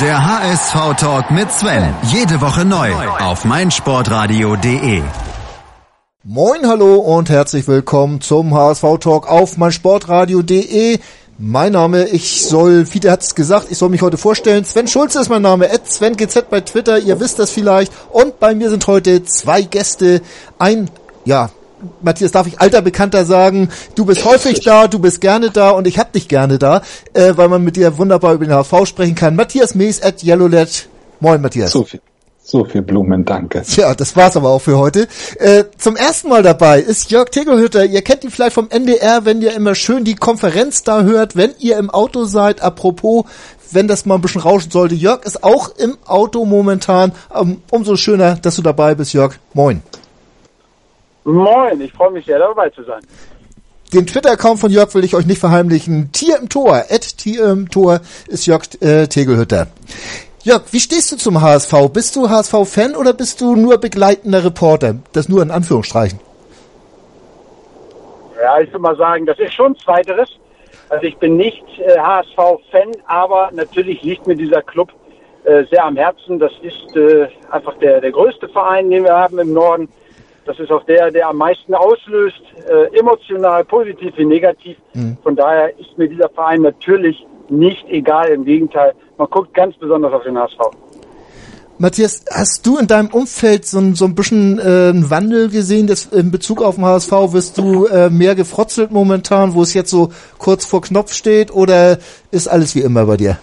Der HSV-Talk mit Sven. Jede Woche neu auf meinsportradio.de. Moin, hallo und herzlich willkommen zum HSV-Talk auf meinsportradio.de. Mein Name, ich soll, Fiete hat es gesagt, ich soll mich heute vorstellen. Sven Schulze ist mein Name, at SvenGZ bei Twitter, ihr wisst das vielleicht. Und bei mir sind heute zwei Gäste. Ein, ja, Matthias, darf ich alter Bekannter sagen, du bist häufig da, du bist gerne da und ich hab dich gerne da, äh, weil man mit dir wunderbar über den HV sprechen kann. Matthias Mees at Yellowlet. Moin, Matthias. So viel. So viel Blumen, danke. Tja, das war's aber auch für heute. Äh, zum ersten Mal dabei ist Jörg Tegelhütter. Ihr kennt ihn vielleicht vom NDR, wenn ihr immer schön die Konferenz da hört, wenn ihr im Auto seid. Apropos, wenn das mal ein bisschen rauschen sollte. Jörg ist auch im Auto momentan. Ähm, umso schöner, dass du dabei bist, Jörg. Moin. Moin, ich freue mich sehr dabei zu sein. Den Twitter-Account von Jörg will ich euch nicht verheimlichen. Tier im Tor, at Tier im Tor ist Jörg äh, Tegelhütter. Jörg, wie stehst du zum HSV? Bist du HSV-Fan oder bist du nur begleitender Reporter? Das nur in Anführungsstrichen. Ja, ich würde mal sagen, das ist schon zweiteres. Also ich bin nicht äh, HSV-Fan, aber natürlich liegt mir dieser Club äh, sehr am Herzen. Das ist äh, einfach der, der größte Verein, den wir haben im Norden. Das ist auch der, der am meisten auslöst, äh, emotional, positiv wie negativ. Mhm. Von daher ist mir dieser Verein natürlich nicht egal. Im Gegenteil, man guckt ganz besonders auf den HSV. Matthias, hast du in deinem Umfeld so ein, so ein bisschen äh, einen Wandel gesehen, dass in Bezug auf den HSV wirst du äh, mehr gefrotzelt momentan, wo es jetzt so kurz vor Knopf steht, oder ist alles wie immer bei dir?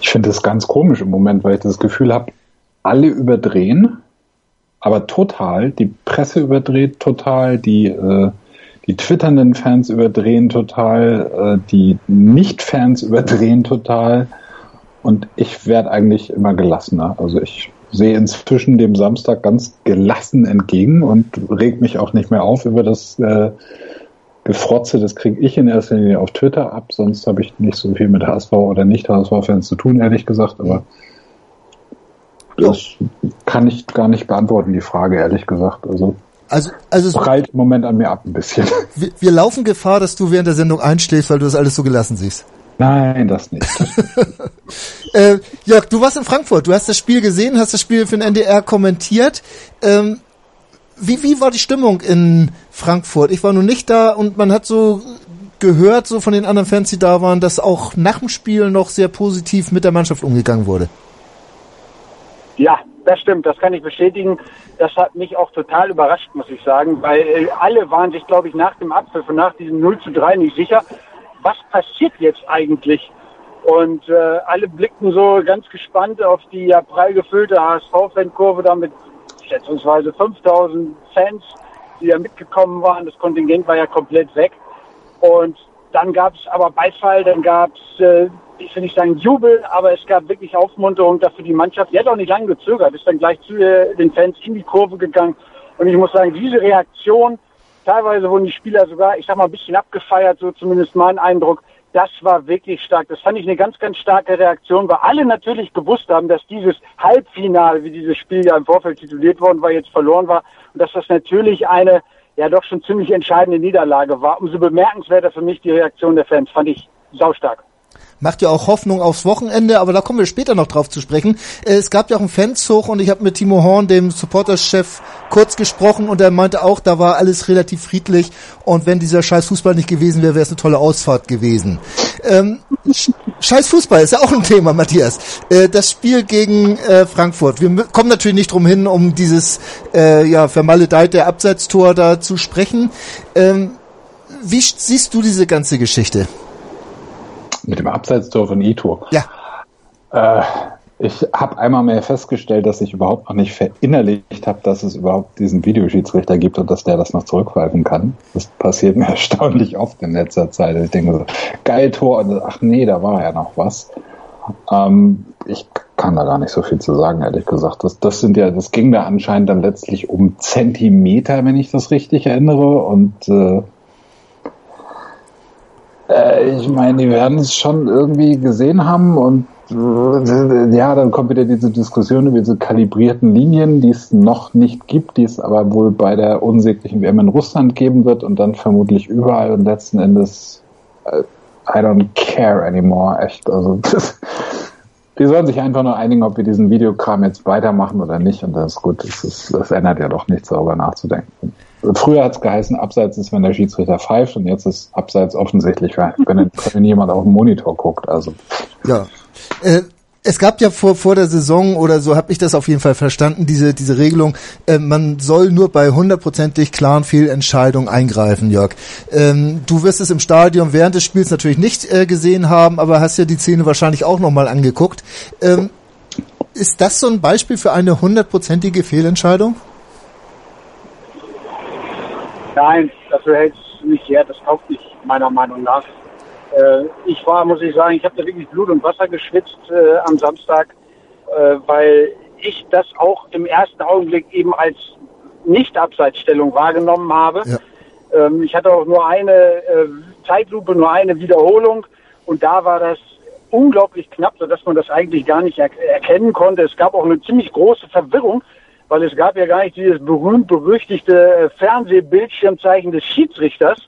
Ich finde das ganz komisch im Moment, weil ich das Gefühl habe, alle überdrehen aber total. Die Presse überdreht total, die, äh, die twitternden Fans überdrehen total, äh, die Nicht-Fans überdrehen total. Und ich werde eigentlich immer gelassener. Also ich sehe inzwischen dem Samstag ganz gelassen entgegen und reg mich auch nicht mehr auf über das äh, Gefrotze. Das kriege ich in erster Linie auf Twitter ab. Sonst habe ich nicht so viel mit HSV oder Nicht-HSV-Fans zu tun, ehrlich gesagt. Aber das kann ich gar nicht beantworten, die Frage, ehrlich gesagt. Also, also, also prallt im Moment an mir ab ein bisschen. Wir, wir laufen Gefahr, dass du während der Sendung einschläfst, weil du das alles so gelassen siehst. Nein, das nicht. äh, Jörg, du warst in Frankfurt, du hast das Spiel gesehen, hast das Spiel für den NDR kommentiert. Ähm, wie, wie war die Stimmung in Frankfurt? Ich war nun nicht da und man hat so gehört, so von den anderen Fans, die da waren, dass auch nach dem Spiel noch sehr positiv mit der Mannschaft umgegangen wurde. Ja, das stimmt, das kann ich bestätigen. Das hat mich auch total überrascht, muss ich sagen, weil äh, alle waren sich, glaube ich, nach dem Abpfiff und nach diesem 0 zu 3 nicht sicher, was passiert jetzt eigentlich. Und äh, alle blickten so ganz gespannt auf die ja prall gefüllte HSV-Fankurve da mit schätzungsweise 5000 Fans, die ja mitgekommen waren. Das Kontingent war ja komplett weg. Und dann gab es aber Beifall, dann gab es äh, ich will nicht sagen Jubel, aber es gab wirklich Aufmunterung dafür die Mannschaft. Die hat auch nicht lange gezögert, ist dann gleich zu den Fans in die Kurve gegangen. Und ich muss sagen, diese Reaktion, teilweise wurden die Spieler sogar, ich sag mal, ein bisschen abgefeiert, so zumindest mein Eindruck. Das war wirklich stark. Das fand ich eine ganz, ganz starke Reaktion, weil alle natürlich gewusst haben, dass dieses Halbfinale, wie dieses Spiel ja im Vorfeld tituliert worden war, jetzt verloren war. Und dass das natürlich eine, ja doch schon ziemlich entscheidende Niederlage war. Umso bemerkenswerter für mich die Reaktion der Fans. Fand ich saustark macht ja auch Hoffnung aufs Wochenende, aber da kommen wir später noch drauf zu sprechen. Äh, es gab ja auch einen Fanzug und ich habe mit Timo Horn, dem Supporterchef, kurz gesprochen und er meinte auch, da war alles relativ friedlich und wenn dieser scheiß Fußball nicht gewesen wäre, wäre es eine tolle Ausfahrt gewesen. Ähm, scheiß Fußball ist ja auch ein Thema, Matthias. Äh, das Spiel gegen äh, Frankfurt. Wir kommen natürlich nicht drum hin, um dieses äh, ja vermaledeite Abseitstor da zu sprechen. Ähm, wie siehst du diese ganze Geschichte? Mit dem Abseitstor von Ito. Ja. Äh, ich habe einmal mehr festgestellt, dass ich überhaupt noch nicht verinnerlicht habe, dass es überhaupt diesen Videoschiedsrichter gibt und dass der das noch zurückpfeifen kann. Das passiert mir erstaunlich oft in letzter Zeit. Ich denke so, geil Tor, und ach nee, da war ja noch was. Ähm, ich kann da gar nicht so viel zu sagen, ehrlich gesagt. Das, das sind ja, das ging da anscheinend dann letztlich um Zentimeter, wenn ich das richtig erinnere. Und äh, äh, ich meine, die werden es schon irgendwie gesehen haben und äh, ja, dann kommt wieder diese Diskussion über diese kalibrierten Linien, die es noch nicht gibt, die es aber wohl bei der unsäglichen WM in Russland geben wird und dann vermutlich überall und letzten Endes äh, I don't care anymore, echt. Also das, die sollen sich einfach nur einigen, ob wir diesen Videokram jetzt weitermachen oder nicht. Und das ist gut. Das, ist, das ändert ja doch nichts, darüber nachzudenken. Früher hat es geheißen, abseits ist, wenn der Schiedsrichter pfeift und jetzt ist abseits offensichtlich, wenn, wenn jemand auf den Monitor guckt. Also ja. Äh, es gab ja vor, vor der Saison oder so habe ich das auf jeden Fall verstanden, diese, diese Regelung, äh, man soll nur bei hundertprozentig klaren Fehlentscheidungen eingreifen, Jörg. Ähm, du wirst es im Stadion während des Spiels natürlich nicht äh, gesehen haben, aber hast ja die Szene wahrscheinlich auch nochmal angeguckt. Ähm, ist das so ein Beispiel für eine hundertprozentige Fehlentscheidung? Nein, dafür hält es nicht her. Das taugt nicht, meiner Meinung nach. Äh, ich war, muss ich sagen, ich habe da wirklich Blut und Wasser geschwitzt äh, am Samstag, äh, weil ich das auch im ersten Augenblick eben als Nicht-Abseitsstellung wahrgenommen habe. Ja. Ähm, ich hatte auch nur eine äh, Zeitlupe, nur eine Wiederholung und da war das unglaublich knapp, sodass man das eigentlich gar nicht er erkennen konnte. Es gab auch eine ziemlich große Verwirrung, weil es gab ja gar nicht dieses berühmt-berüchtigte äh, Fernsehbildschirmzeichen des Schiedsrichters,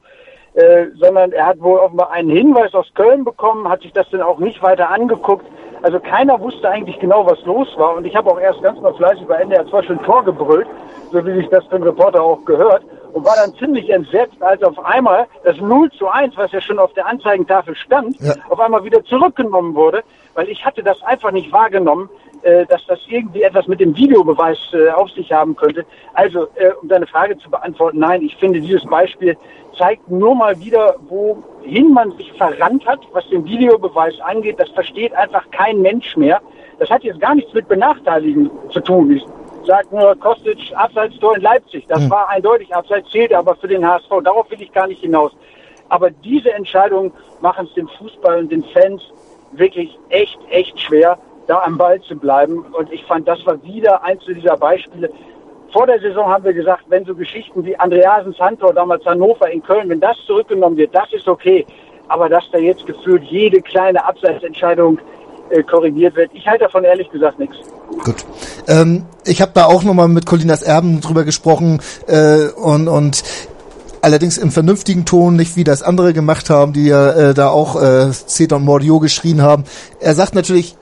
äh, sondern er hat wohl offenbar einen Hinweis aus Köln bekommen, hat sich das dann auch nicht weiter angeguckt. Also keiner wusste eigentlich genau, was los war. Und ich habe auch erst ganz mal fleißig bei NDR 2 schon Tor gebrüllt, so wie sich das für einen Reporter auch gehört. Und war dann ziemlich entsetzt, als auf einmal das 0 zu 1, was ja schon auf der Anzeigentafel stand, ja. auf einmal wieder zurückgenommen wurde. Weil ich hatte das einfach nicht wahrgenommen, äh, dass das irgendwie etwas mit dem Videobeweis äh, auf sich haben könnte. Also, äh, um deine Frage zu beantworten, nein, ich finde, dieses Beispiel zeigt nur mal wieder, wohin man sich verrannt hat, was den Videobeweis angeht. Das versteht einfach kein Mensch mehr. Das hat jetzt gar nichts mit Benachteiligen zu tun. Ich sage nur Kostic Abseitstor in Leipzig. Das hm. war eindeutig Abseits, zählte aber für den HSV. Darauf will ich gar nicht hinaus. Aber diese Entscheidungen machen es dem Fußball und den Fans wirklich echt, echt schwer da am Ball zu bleiben. Und ich fand, das war wieder eins dieser Beispiele. Vor der Saison haben wir gesagt, wenn so Geschichten wie Andreasen Santor, damals Hannover in Köln, wenn das zurückgenommen wird, das ist okay. Aber dass da jetzt gefühlt jede kleine Abseitsentscheidung äh, korrigiert wird, ich halte davon ehrlich gesagt nichts. Gut. Ähm, ich habe da auch nochmal mit Colinas Erben drüber gesprochen äh, und, und allerdings im vernünftigen Ton, nicht wie das andere gemacht haben, die ja äh, da auch äh, Ceton Mordio geschrien haben. Er sagt natürlich,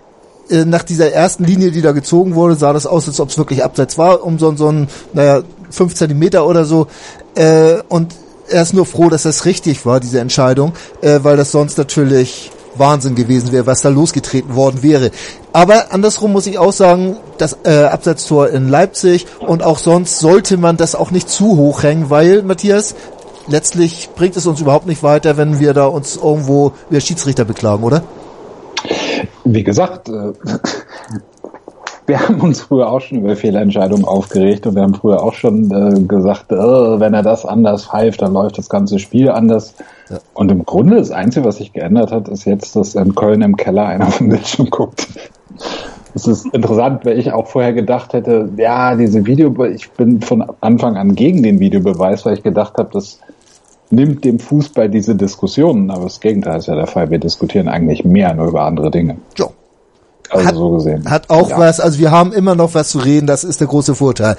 äh, nach dieser ersten Linie, die da gezogen wurde, sah das aus, als ob es wirklich abseits war, um so, so ein, naja, fünf Zentimeter oder so. Äh, und er ist nur froh, dass das richtig war, diese Entscheidung, äh, weil das sonst natürlich Wahnsinn gewesen wäre, was da losgetreten worden wäre. Aber andersrum muss ich auch sagen, das äh, Abseitstor in Leipzig und auch sonst sollte man das auch nicht zu hoch hängen, weil, Matthias, letztlich bringt es uns überhaupt nicht weiter, wenn wir da uns irgendwo wir Schiedsrichter beklagen, oder? Wie gesagt, äh, wir haben uns früher auch schon über Fehlentscheidungen aufgeregt und wir haben früher auch schon äh, gesagt, äh, wenn er das anders pfeift, dann läuft das ganze Spiel anders. Ja. Und im Grunde das Einzige, was sich geändert hat, ist jetzt, dass in Köln im Keller einer vom Bildschirm guckt. Es ist interessant, weil ich auch vorher gedacht hätte, ja, diese Video, ich bin von Anfang an gegen den Videobeweis, weil ich gedacht habe, dass nimmt dem Fußball diese Diskussionen, aber das Gegenteil ist ja der Fall. Wir diskutieren eigentlich mehr nur über andere Dinge. Ja. Also hat, so gesehen. Hat auch ja. was, also wir haben immer noch was zu reden, das ist der große Vorteil.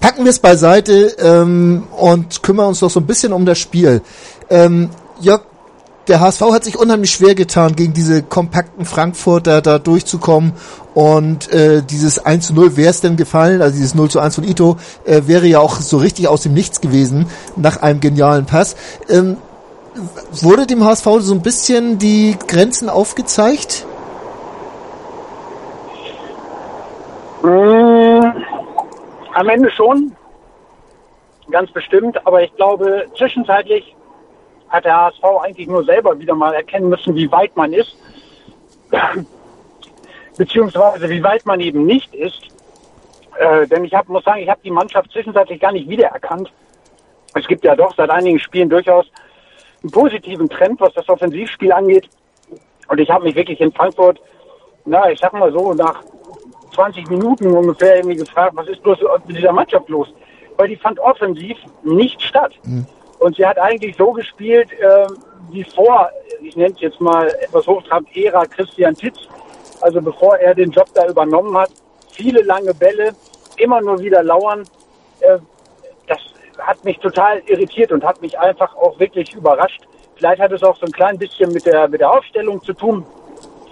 Packen wir es beiseite ähm, und kümmern uns doch so ein bisschen um das Spiel. Ähm, Jörg, der HSV hat sich unheimlich schwer getan, gegen diese kompakten Frankfurter da durchzukommen. Und äh, dieses 1 zu 0 wäre es denn gefallen, also dieses 0 zu 1 von Ito, äh, wäre ja auch so richtig aus dem Nichts gewesen, nach einem genialen Pass. Ähm, wurde dem HSV so ein bisschen die Grenzen aufgezeigt? Mmh, am Ende schon, ganz bestimmt, aber ich glaube, zwischenzeitlich hat der HSV eigentlich nur selber wieder mal erkennen müssen, wie weit man ist, beziehungsweise wie weit man eben nicht ist. Äh, denn ich hab, muss sagen, ich habe die Mannschaft zwischenzeitlich gar nicht wiedererkannt. Es gibt ja doch seit einigen Spielen durchaus einen positiven Trend, was das Offensivspiel angeht. Und ich habe mich wirklich in Frankfurt, na, ich sag mal so, nach 20 Minuten ungefähr irgendwie gefragt, was ist bloß mit dieser Mannschaft los? Weil die fand offensiv nicht statt. Mhm. Und sie hat eigentlich so gespielt, äh, wie vor, ich nenne es jetzt mal etwas hochtrabend, Ära Christian Titz. Also bevor er den Job da übernommen hat. Viele lange Bälle, immer nur wieder lauern. Äh, das hat mich total irritiert und hat mich einfach auch wirklich überrascht. Vielleicht hat es auch so ein klein bisschen mit der, mit der Aufstellung zu tun.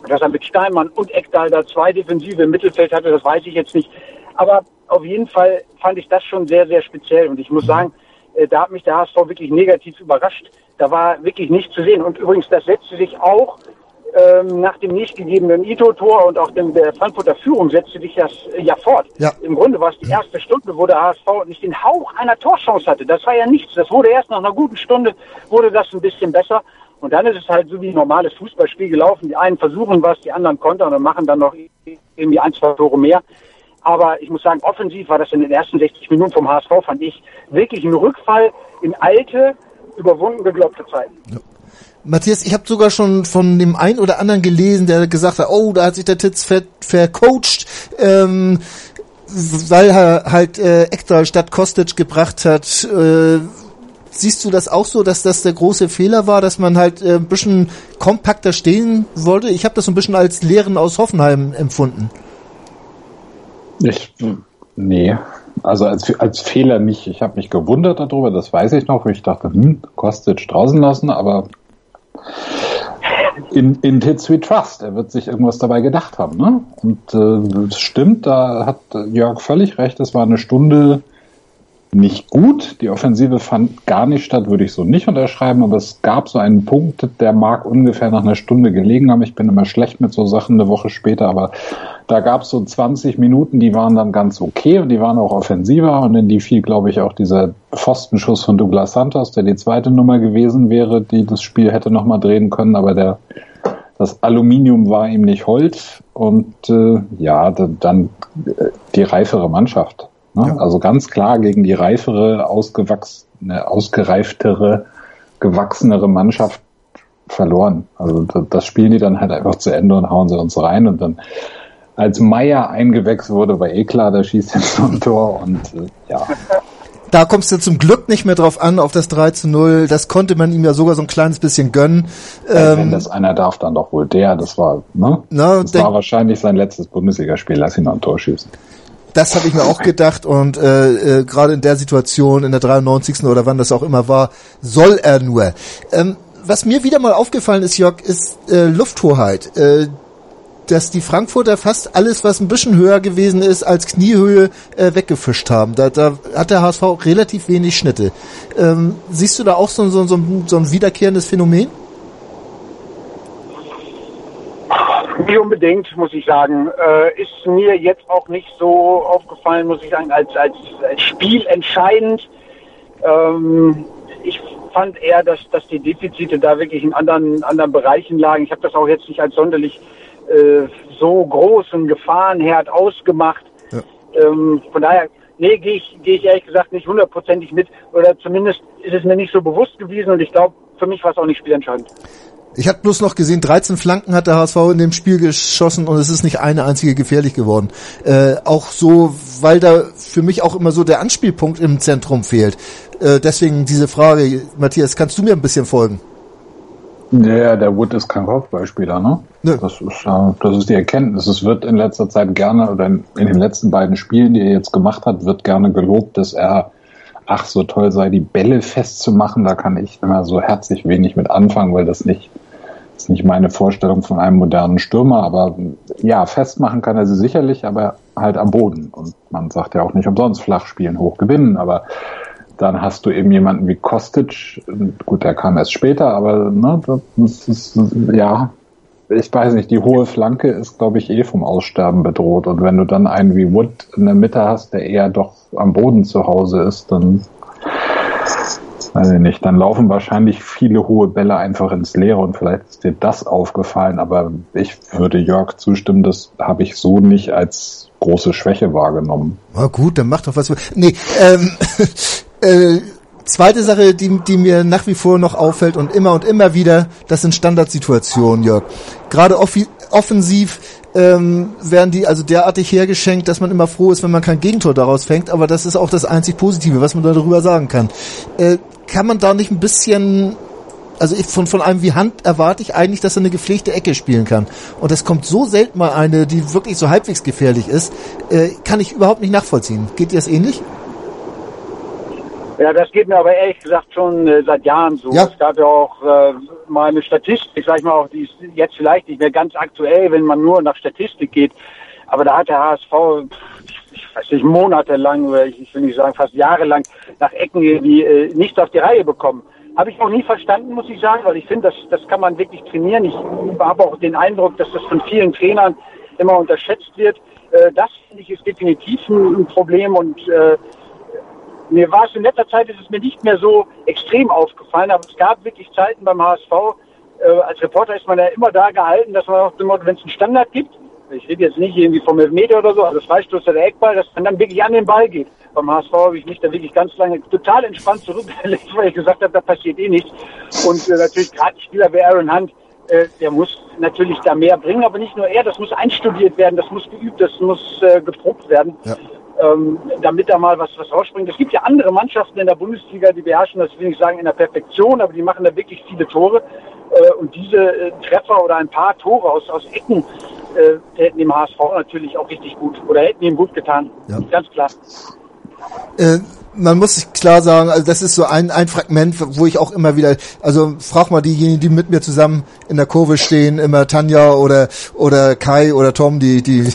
Dass er mit Steinmann und Eckdahl da zwei Defensive im Mittelfeld hatte, das weiß ich jetzt nicht. Aber auf jeden Fall fand ich das schon sehr, sehr speziell. Und ich muss sagen, äh, da hat mich der HSV wirklich negativ überrascht. Da war wirklich nichts zu sehen. Und übrigens, das setzte sich auch ähm, nach dem nicht gegebenen Ito-Tor und auch dem, der Frankfurter Führung setzte sich das äh, ja fort. Ja. Im Grunde war es die erste Stunde, wo der HSV nicht den Hauch einer Torchance hatte. Das war ja nichts. Das wurde erst nach einer guten Stunde, wurde das ein bisschen besser. Und dann ist es halt so wie ein normales Fußballspiel gelaufen. Die einen versuchen was, die anderen kontern und machen dann noch irgendwie ein, zwei Tore mehr. Aber ich muss sagen, offensiv war das in den ersten 60 Minuten vom HSV, fand ich, wirklich ein Rückfall in alte, überwunden geglaubte Zeiten. Ja. Matthias, ich habe sogar schon von dem einen oder anderen gelesen, der gesagt hat, oh, da hat sich der Titz ver vercoacht, ähm, weil er halt äh, Ekdal statt Kostic gebracht hat. Äh, siehst du das auch so, dass das der große Fehler war, dass man halt äh, ein bisschen kompakter stehen wollte? Ich habe das so ein bisschen als Lehren aus Hoffenheim empfunden. Ich, nee, also als, als Fehler nicht. Ich habe mich gewundert darüber, das weiß ich noch. Ich dachte, hm, Kostic draußen lassen, aber in, in Hits We Trust. Er wird sich irgendwas dabei gedacht haben. Ne? Und äh, stimmt, da hat Jörg völlig recht. Es war eine Stunde nicht gut. Die Offensive fand gar nicht statt, würde ich so nicht unterschreiben, aber es gab so einen Punkt, der mag ungefähr nach einer Stunde gelegen haben. Ich bin immer schlecht mit so Sachen eine Woche später, aber da gab es so 20 Minuten, die waren dann ganz okay und die waren auch offensiver und in die fiel, glaube ich, auch dieser Pfostenschuss von Douglas Santos, der die zweite Nummer gewesen wäre, die das Spiel hätte nochmal drehen können, aber der das Aluminium war ihm nicht Holz und äh, ja, dann äh, die reifere Mannschaft Ne? Ja. Also ganz klar gegen die reifere, ausgewachsene, ausgereiftere, gewachsenere Mannschaft verloren. Also das spielen die dann halt einfach zu Ende und hauen sie uns rein und dann als Meier eingewechselt wurde, war eh klar, da schießt jetzt so ein Tor und äh, ja. Da kommst du zum Glück nicht mehr drauf an, auf das 3 zu 0. Das konnte man ihm ja sogar so ein kleines bisschen gönnen. Wenn ähm, das einer darf, dann doch wohl der. Das war, ne? Na, das war wahrscheinlich sein letztes Bundesligaspiel. Lass ihn noch ein Tor schießen. Das habe ich mir auch gedacht und äh, äh, gerade in der Situation, in der 93. oder wann das auch immer war, soll er nur. Ähm, was mir wieder mal aufgefallen ist, Jörg, ist äh, Lufthoheit. Äh, dass die Frankfurter fast alles, was ein bisschen höher gewesen ist als Kniehöhe, äh, weggefischt haben. Da, da hat der HSV relativ wenig Schnitte. Ähm, siehst du da auch so, so, so, so ein wiederkehrendes Phänomen? Nicht unbedingt, muss ich sagen. Äh, ist mir jetzt auch nicht so aufgefallen, muss ich sagen, als, als, als Spiel entscheidend. Ähm, ich fand eher, dass, dass die Defizite da wirklich in anderen, anderen Bereichen lagen. Ich habe das auch jetzt nicht als sonderlich äh, so großen Gefahrenherd ausgemacht. Ja. Ähm, von daher, nee, gehe ich, geh ich ehrlich gesagt nicht hundertprozentig mit. Oder zumindest ist es mir nicht so bewusst gewesen und ich glaube, für mich war es auch nicht spielentscheidend. Ich habe bloß noch gesehen, 13 Flanken hat der HSV in dem Spiel geschossen und es ist nicht eine einzige gefährlich geworden. Äh, auch so, weil da für mich auch immer so der Anspielpunkt im Zentrum fehlt. Äh, deswegen diese Frage, Matthias, kannst du mir ein bisschen folgen? Ja, der Wood ist kein Kopfballspieler, ne? Nö. Das ist, äh, das ist die Erkenntnis. Es wird in letzter Zeit gerne, oder in, in den letzten beiden Spielen, die er jetzt gemacht hat, wird gerne gelobt, dass er ach, so toll sei, die Bälle festzumachen. Da kann ich immer so herzlich wenig mit anfangen, weil das nicht, ist nicht meine Vorstellung von einem modernen Stürmer. Aber ja, festmachen kann er sie sicherlich, aber halt am Boden. Und man sagt ja auch nicht umsonst flach spielen, hoch gewinnen. Aber dann hast du eben jemanden wie Kostic. Gut, der kam erst später, aber ne, das ist, ja, ich weiß nicht, die hohe Flanke ist, glaube ich, eh vom Aussterben bedroht. Und wenn du dann einen wie Wood in der Mitte hast, der eher doch am Boden zu Hause ist, dann weiß ich nicht, dann laufen wahrscheinlich viele hohe Bälle einfach ins Leere und vielleicht ist dir das aufgefallen, aber ich würde Jörg zustimmen, das habe ich so nicht als große Schwäche wahrgenommen. Na gut, dann mach doch was. Nee, ähm, äh, Zweite Sache, die, die mir nach wie vor noch auffällt und immer und immer wieder, das sind Standardsituationen, Jörg. Gerade offensiv ähm, werden die also derartig hergeschenkt, dass man immer froh ist, wenn man kein Gegentor daraus fängt. Aber das ist auch das einzig Positive, was man darüber sagen kann. Äh, kann man da nicht ein bisschen also ich, von, von einem wie Hand erwarte ich eigentlich, dass er eine gepflegte Ecke spielen kann. Und es kommt so selten mal eine, die wirklich so halbwegs gefährlich ist, äh, kann ich überhaupt nicht nachvollziehen. Geht dir das ähnlich? Ja, das geht mir aber ehrlich gesagt schon äh, seit Jahren so. Ja. Es gab ja auch äh, mal eine Statistik, sag ich mal auch, die ist jetzt vielleicht nicht mehr ganz aktuell, wenn man nur nach Statistik geht. Aber da hat der HSV, ich weiß nicht, monatelang, oder ich, will nicht sagen fast jahrelang, nach Ecken irgendwie äh, nichts auf die Reihe bekommen. Habe ich auch nie verstanden, muss ich sagen, weil ich finde, das, das kann man wirklich trainieren. Ich habe auch den Eindruck, dass das von vielen Trainern immer unterschätzt wird. Äh, das finde ich ist definitiv ein, ein Problem und äh, mir war es in letzter Zeit, ist es mir nicht mehr so extrem aufgefallen, aber es gab wirklich Zeiten beim HSV, äh, als Reporter ist man ja immer da gehalten, dass man auch, wenn es einen Standard gibt, ich rede jetzt nicht irgendwie vom Elfmeter oder so, also Freistoß oder Eckball, dass man dann wirklich an den Ball geht. Beim HSV habe ich mich da wirklich ganz lange total entspannt zurückgelegt, weil ich gesagt habe, da passiert eh nichts. Und äh, natürlich gerade Spieler wie Aaron Hunt, äh, der muss natürlich da mehr bringen, aber nicht nur er, das muss einstudiert werden, das muss geübt, das muss äh, geprobt werden. Ja. Ähm, damit da mal was, was rausspringt. Es gibt ja andere Mannschaften in der Bundesliga, die beherrschen das, will ich sagen, in der Perfektion, aber die machen da wirklich viele Tore. Äh, und diese äh, Treffer oder ein paar Tore aus, aus Ecken äh, hätten dem HSV natürlich auch richtig gut oder hätten ihm gut getan. Ja. Ganz klar. Äh, man muss sich klar sagen, also das ist so ein, ein Fragment, wo ich auch immer wieder, also frag mal diejenigen, die mit mir zusammen in der Kurve stehen, immer Tanja oder oder Kai oder Tom, die die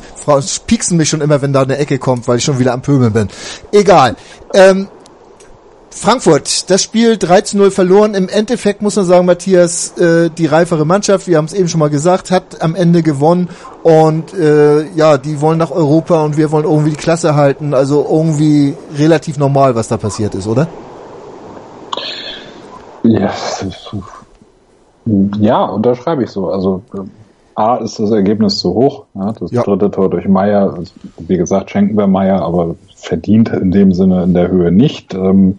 pieksen mich schon immer, wenn da eine Ecke kommt, weil ich schon wieder am Pöbeln bin. Egal. Ähm, Frankfurt, das Spiel 3 zu 0 verloren. Im Endeffekt muss man sagen, Matthias, äh, die reifere Mannschaft, wir haben es eben schon mal gesagt, hat am Ende gewonnen und äh, ja, die wollen nach Europa und wir wollen irgendwie die Klasse halten. Also irgendwie relativ normal, was da passiert ist, oder? Ja, ja unterschreibe ich so. Also A ist das Ergebnis zu hoch. Ja, das Ja. dritte Tor durch Meier, wie gesagt, schenken wir Meier, aber verdient in dem Sinne in der Höhe nicht. Ähm,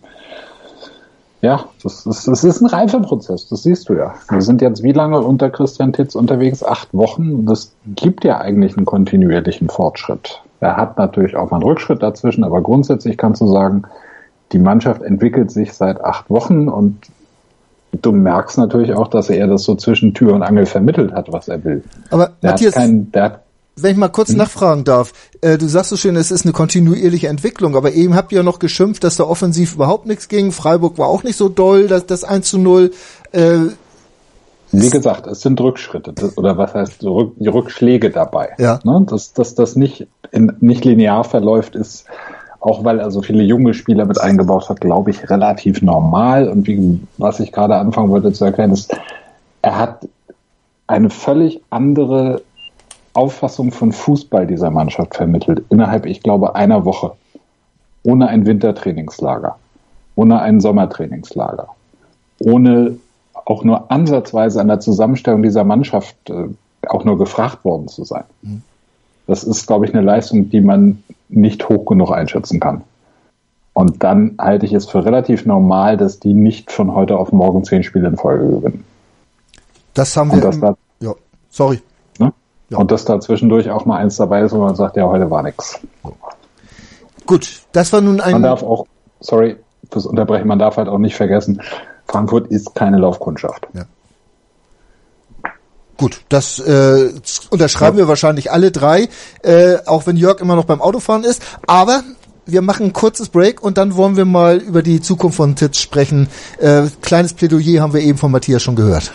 ja, das ist, das ist ein Reifeprozess, das siehst du ja. Wir sind jetzt wie lange unter Christian Titz unterwegs? Acht Wochen. Das gibt ja eigentlich einen kontinuierlichen Fortschritt. Er hat natürlich auch mal einen Rückschritt dazwischen, aber grundsätzlich kannst du sagen, die Mannschaft entwickelt sich seit acht Wochen und du merkst natürlich auch, dass er das so zwischen Tür und Angel vermittelt hat, was er will. Aber Der Matthias, hat kein, der hat wenn ich mal kurz Hm? nachfragen darf, äh, du sagst so schön, es ist eine kontinuierliche Entwicklung, aber eben habt ihr noch geschimpft, dass da offensiv überhaupt nichts ging. Freiburg war auch nicht so doll, das, das 1 zu 0. Äh, Wie gesagt, es sind Rückschritte das, oder was heißt Rück, die Rückschläge dabei. Ja. Ne? Dass, dass das nicht, in, nicht linear verläuft, ist auch weil er so viele junge Spieler mit eingebaut hat, glaube ich, relativ normal. Und wie, was ich gerade anfangen wollte zu erklären, ist, er hat eine völlig andere Auffassung von Fußball dieser Mannschaft vermittelt, innerhalb, ich glaube, einer Woche. Ohne ein Wintertrainingslager, ohne ein Sommertrainingslager, ohne auch nur ansatzweise an der Zusammenstellung dieser Mannschaft äh, auch nur gefragt worden zu sein. Das ist, glaube ich, eine Leistung, die man nicht hoch genug einschätzen kann. Und dann halte ich es für relativ normal, dass die nicht von heute auf morgen zehn Spiele in Folge gewinnen. das haben wir. das da, ja, sorry. Ja. Und dass da zwischendurch auch mal eins dabei ist, wo man sagt, ja, heute war nix. Gut, das war nun Man ein. darf auch, sorry fürs Unterbrechen, man darf halt auch nicht vergessen, Frankfurt ist keine Laufkundschaft. Gut, das äh, unterschreiben wir wahrscheinlich alle drei, äh, auch wenn Jörg immer noch beim Autofahren ist. Aber wir machen ein kurzes Break und dann wollen wir mal über die Zukunft von Titz sprechen. Äh, kleines Plädoyer haben wir eben von Matthias schon gehört.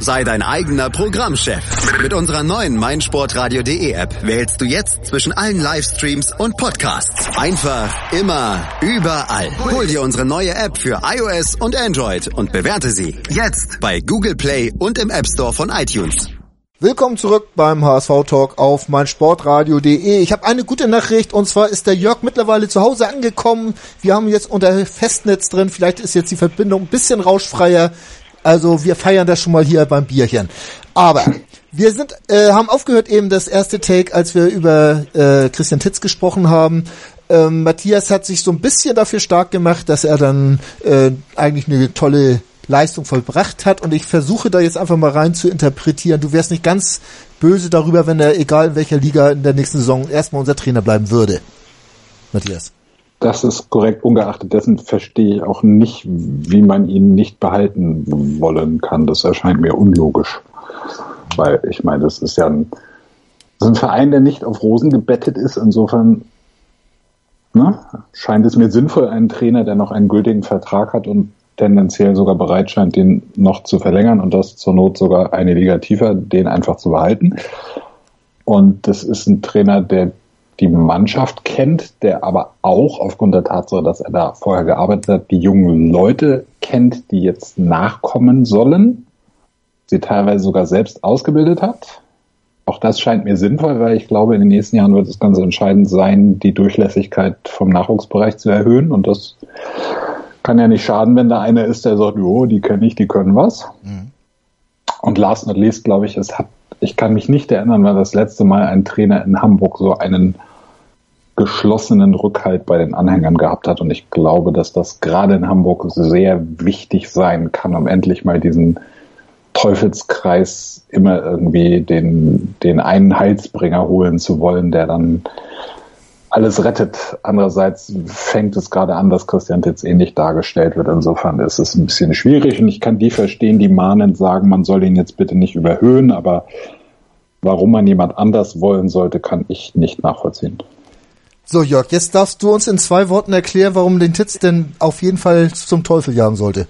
Sei dein eigener Programmchef. Mit unserer neuen meinsportradio.de App wählst du jetzt zwischen allen Livestreams und Podcasts. Einfach, immer, überall. Hol dir unsere neue App für iOS und Android und bewerte sie jetzt bei Google Play und im App Store von iTunes. Willkommen zurück beim HSV Talk auf meinsportradio.de. Ich habe eine gute Nachricht und zwar ist der Jörg mittlerweile zu Hause angekommen. Wir haben jetzt unter Festnetz drin. Vielleicht ist jetzt die Verbindung ein bisschen rauschfreier. Also wir feiern das schon mal hier beim Bierchen. Aber wir sind, äh, haben aufgehört eben das erste Take, als wir über äh, Christian Titz gesprochen haben. Ähm, Matthias hat sich so ein bisschen dafür stark gemacht, dass er dann äh, eigentlich eine tolle Leistung vollbracht hat und ich versuche da jetzt einfach mal rein zu interpretieren. Du wärst nicht ganz böse darüber, wenn er, egal in welcher Liga in der nächsten Saison, erstmal unser Trainer bleiben würde. Matthias. Das ist korrekt. Ungeachtet dessen verstehe ich auch nicht, wie man ihn nicht behalten wollen kann. Das erscheint mir unlogisch. Weil ich meine, das ist ja ein, ist ein Verein, der nicht auf Rosen gebettet ist. Insofern ne, scheint es mir sinnvoll, einen Trainer, der noch einen gültigen Vertrag hat und tendenziell sogar bereit scheint, den noch zu verlängern und das zur Not sogar eine Liga tiefer, den einfach zu behalten. Und das ist ein Trainer, der die Mannschaft kennt, der aber auch aufgrund der Tatsache, dass er da vorher gearbeitet hat, die jungen Leute kennt, die jetzt nachkommen sollen, sie teilweise sogar selbst ausgebildet hat. Auch das scheint mir sinnvoll, weil ich glaube, in den nächsten Jahren wird es ganz entscheidend sein, die Durchlässigkeit vom Nachwuchsbereich zu erhöhen. Und das kann ja nicht schaden, wenn da einer ist, der sagt, jo, die kenne ich, die können was. Mhm. Und last not least, glaube ich, es hat, ich kann mich nicht erinnern, weil das letzte Mal ein Trainer in Hamburg so einen geschlossenen Rückhalt bei den Anhängern gehabt hat. Und ich glaube, dass das gerade in Hamburg sehr wichtig sein kann, um endlich mal diesen Teufelskreis immer irgendwie den, den einen Heilsbringer holen zu wollen, der dann alles rettet. Andererseits fängt es gerade an, dass Christian Titz ähnlich dargestellt wird. Insofern ist es ein bisschen schwierig und ich kann die verstehen, die mahnend sagen, man soll ihn jetzt bitte nicht überhöhen, aber warum man jemand anders wollen sollte, kann ich nicht nachvollziehen. So, Jörg, jetzt darfst du uns in zwei Worten erklären, warum den Titz denn auf jeden Fall zum Teufel jagen sollte.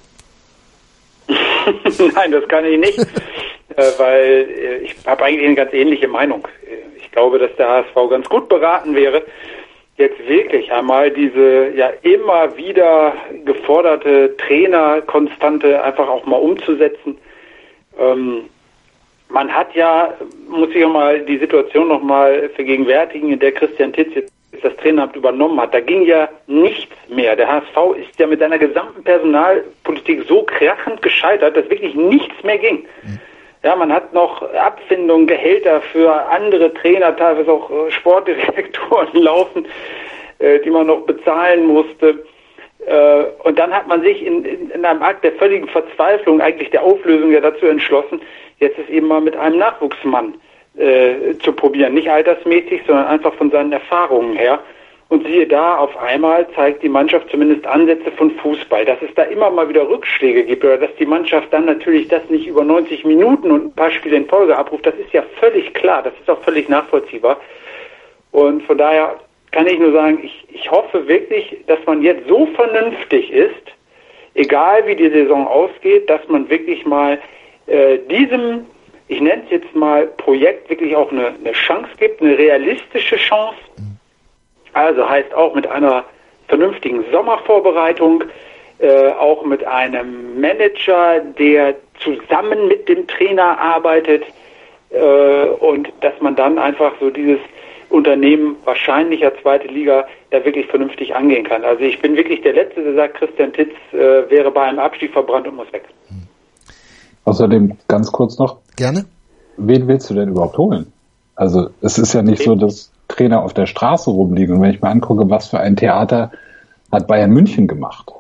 Nein, das kann ich nicht, äh, weil äh, ich habe eigentlich eine ganz ähnliche Meinung. Ich glaube, dass der HSV ganz gut beraten wäre, jetzt wirklich einmal diese ja immer wieder geforderte Trainerkonstante einfach auch mal umzusetzen. Ähm, man hat ja, muss ich auch mal die Situation nochmal vergegenwärtigen, in der Christian Titz jetzt das Traineramt übernommen hat, da ging ja nichts mehr. Der HSV ist ja mit seiner gesamten Personalpolitik so krachend gescheitert, dass wirklich nichts mehr ging. Mhm. Ja, man hat noch Abfindungen, Gehälter für andere Trainer, teilweise auch äh, Sportdirektoren laufen, äh, die man noch bezahlen musste. Äh, und dann hat man sich in, in, in einem Akt der völligen Verzweiflung, eigentlich der Auflösung ja dazu entschlossen, jetzt es eben mal mit einem Nachwuchsmann äh, zu probieren. Nicht altersmäßig, sondern einfach von seinen Erfahrungen her. Und siehe da, auf einmal zeigt die Mannschaft zumindest Ansätze von Fußball. Dass es da immer mal wieder Rückschläge gibt oder dass die Mannschaft dann natürlich das nicht über 90 Minuten und ein paar Spiele in Folge abruft, das ist ja völlig klar, das ist auch völlig nachvollziehbar. Und von daher kann ich nur sagen, ich, ich hoffe wirklich, dass man jetzt so vernünftig ist, egal wie die Saison ausgeht, dass man wirklich mal äh, diesem ich nenne es jetzt mal Projekt, wirklich auch eine, eine Chance gibt, eine realistische Chance. Also heißt auch mit einer vernünftigen Sommervorbereitung, äh, auch mit einem Manager, der zusammen mit dem Trainer arbeitet äh, und dass man dann einfach so dieses Unternehmen wahrscheinlicher zweite Liga da wirklich vernünftig angehen kann. Also ich bin wirklich der Letzte, der sagt, Christian Titz äh, wäre bei einem Abstieg verbrannt und muss weg. Außerdem ganz kurz noch. Gerne. Wen willst du denn überhaupt holen? Also es ist ja nicht so, dass Trainer auf der Straße rumliegen. Und wenn ich mir angucke, was für ein Theater hat Bayern München gemacht,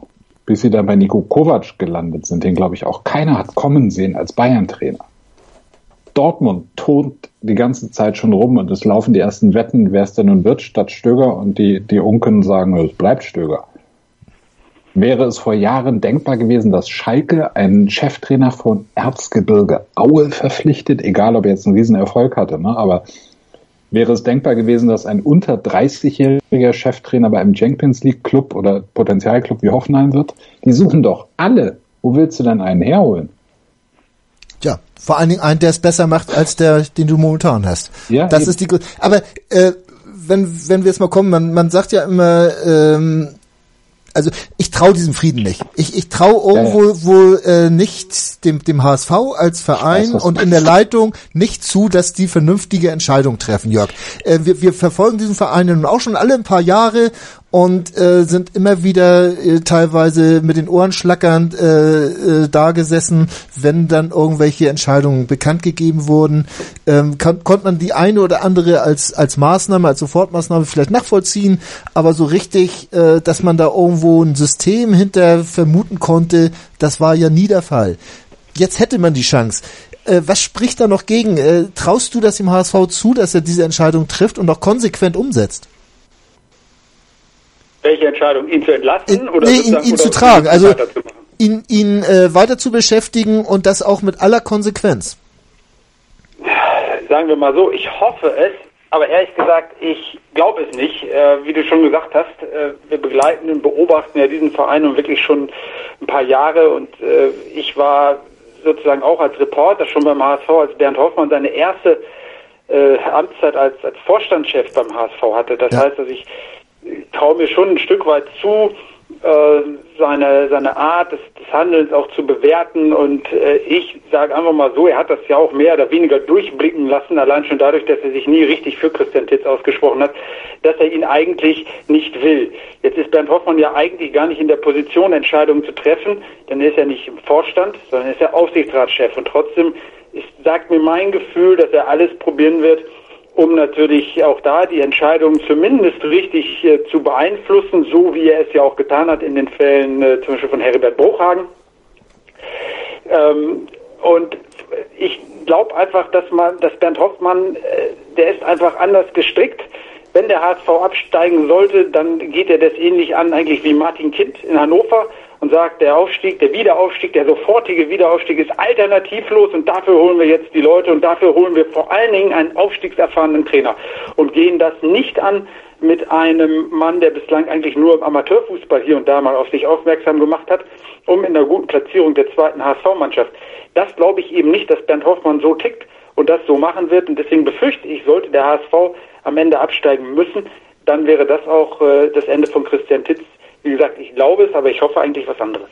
bis sie dann bei Nico Kovac gelandet sind, den glaube ich auch keiner hat kommen sehen als Bayern-Trainer. Dortmund tont die ganze Zeit schon rum und es laufen die ersten Wetten, wer es denn nun wird, statt Stöger und die, die Unken sagen, es bleibt Stöger. Wäre es vor Jahren denkbar gewesen, dass Schalke einen Cheftrainer von Erzgebirge Aue verpflichtet, egal ob er jetzt einen Riesenerfolg hatte, ne? aber wäre es denkbar gewesen, dass ein unter 30-jähriger Cheftrainer bei einem Champions League Club oder Potenzialclub wie Hoffenheim wird? Die suchen doch alle. Wo willst du denn einen herholen? Ja, vor allen Dingen einen, der es besser macht als der, den du momentan hast. Ja, das eben. ist die. Aber äh, wenn wenn wir jetzt mal kommen, man man sagt ja immer, ähm, also ich traue diesem Frieden nicht. Ich, ich traue irgendwo ja, ja. wohl äh, nicht dem, dem HSV als Verein weiß, und in der Leitung nicht zu, dass die vernünftige Entscheidung treffen, Jörg. Äh, wir, wir verfolgen diesen Verein nun auch schon alle ein paar Jahre und äh, sind immer wieder äh, teilweise mit den Ohren schlackernd äh, äh, da gesessen, wenn dann irgendwelche Entscheidungen bekannt gegeben wurden. Ähm, kann, konnte man die eine oder andere als als Maßnahme, als Sofortmaßnahme vielleicht nachvollziehen, aber so richtig, äh, dass man da irgendwo ein System hinter vermuten konnte, das war ja nie der Fall. Jetzt hätte man die Chance. Äh, was spricht da noch gegen? Äh, traust du das dem HSV zu, dass er diese Entscheidung trifft und auch konsequent umsetzt? Welche Entscheidung? Ihn zu entlasten? In, oder nee, ihn, ihn oder zu tragen. Also ihn, ihn äh, weiter zu beschäftigen und das auch mit aller Konsequenz. Sagen wir mal so, ich hoffe es, Aber ehrlich gesagt, ich glaube es nicht. Äh, wie du schon gesagt hast, äh, wir begleiten und beobachten ja diesen Verein nun wirklich schon ein paar Jahre und äh, ich war sozusagen auch als Reporter schon beim HSV, als Bernd Hoffmann seine erste äh, Amtszeit als, als Vorstandschef beim HSV hatte. Das ja. heißt, dass ich traue mir schon ein Stück weit zu, äh, seine, seine Art des, des Handelns auch zu bewerten. Und äh, ich sage einfach mal so, er hat das ja auch mehr oder weniger durchblicken lassen, allein schon dadurch, dass er sich nie richtig für Christian Titz ausgesprochen hat, dass er ihn eigentlich nicht will. Jetzt ist Bernd Hoffmann ja eigentlich gar nicht in der Position, Entscheidungen zu treffen, denn er ist ja nicht im Vorstand, sondern er ist ja Aufsichtsratschef. Und trotzdem ist, sagt mir mein Gefühl, dass er alles probieren wird, um natürlich auch da die Entscheidung zumindest richtig äh, zu beeinflussen, so wie er es ja auch getan hat in den Fällen äh, zum Beispiel von Heribert Bruchhagen. Ähm, und ich glaube einfach, dass man, dass Bernd Hoffmann, äh, der ist einfach anders gestrickt. Wenn der HSV absteigen sollte, dann geht er das ähnlich an, eigentlich wie Martin Kind in Hannover und sagt, der Aufstieg, der Wiederaufstieg, der sofortige Wiederaufstieg ist alternativlos und dafür holen wir jetzt die Leute und dafür holen wir vor allen Dingen einen aufstiegserfahrenen Trainer und gehen das nicht an mit einem Mann, der bislang eigentlich nur im Amateurfußball hier und da mal auf sich aufmerksam gemacht hat, um in der guten Platzierung der zweiten HSV-Mannschaft. Das glaube ich eben nicht, dass Bernd Hoffmann so tickt und das so machen wird und deswegen befürchte ich, sollte der HSV am Ende absteigen müssen, dann wäre das auch äh, das Ende von Christian Titz wie gesagt, ich glaube es, aber ich hoffe eigentlich was anderes.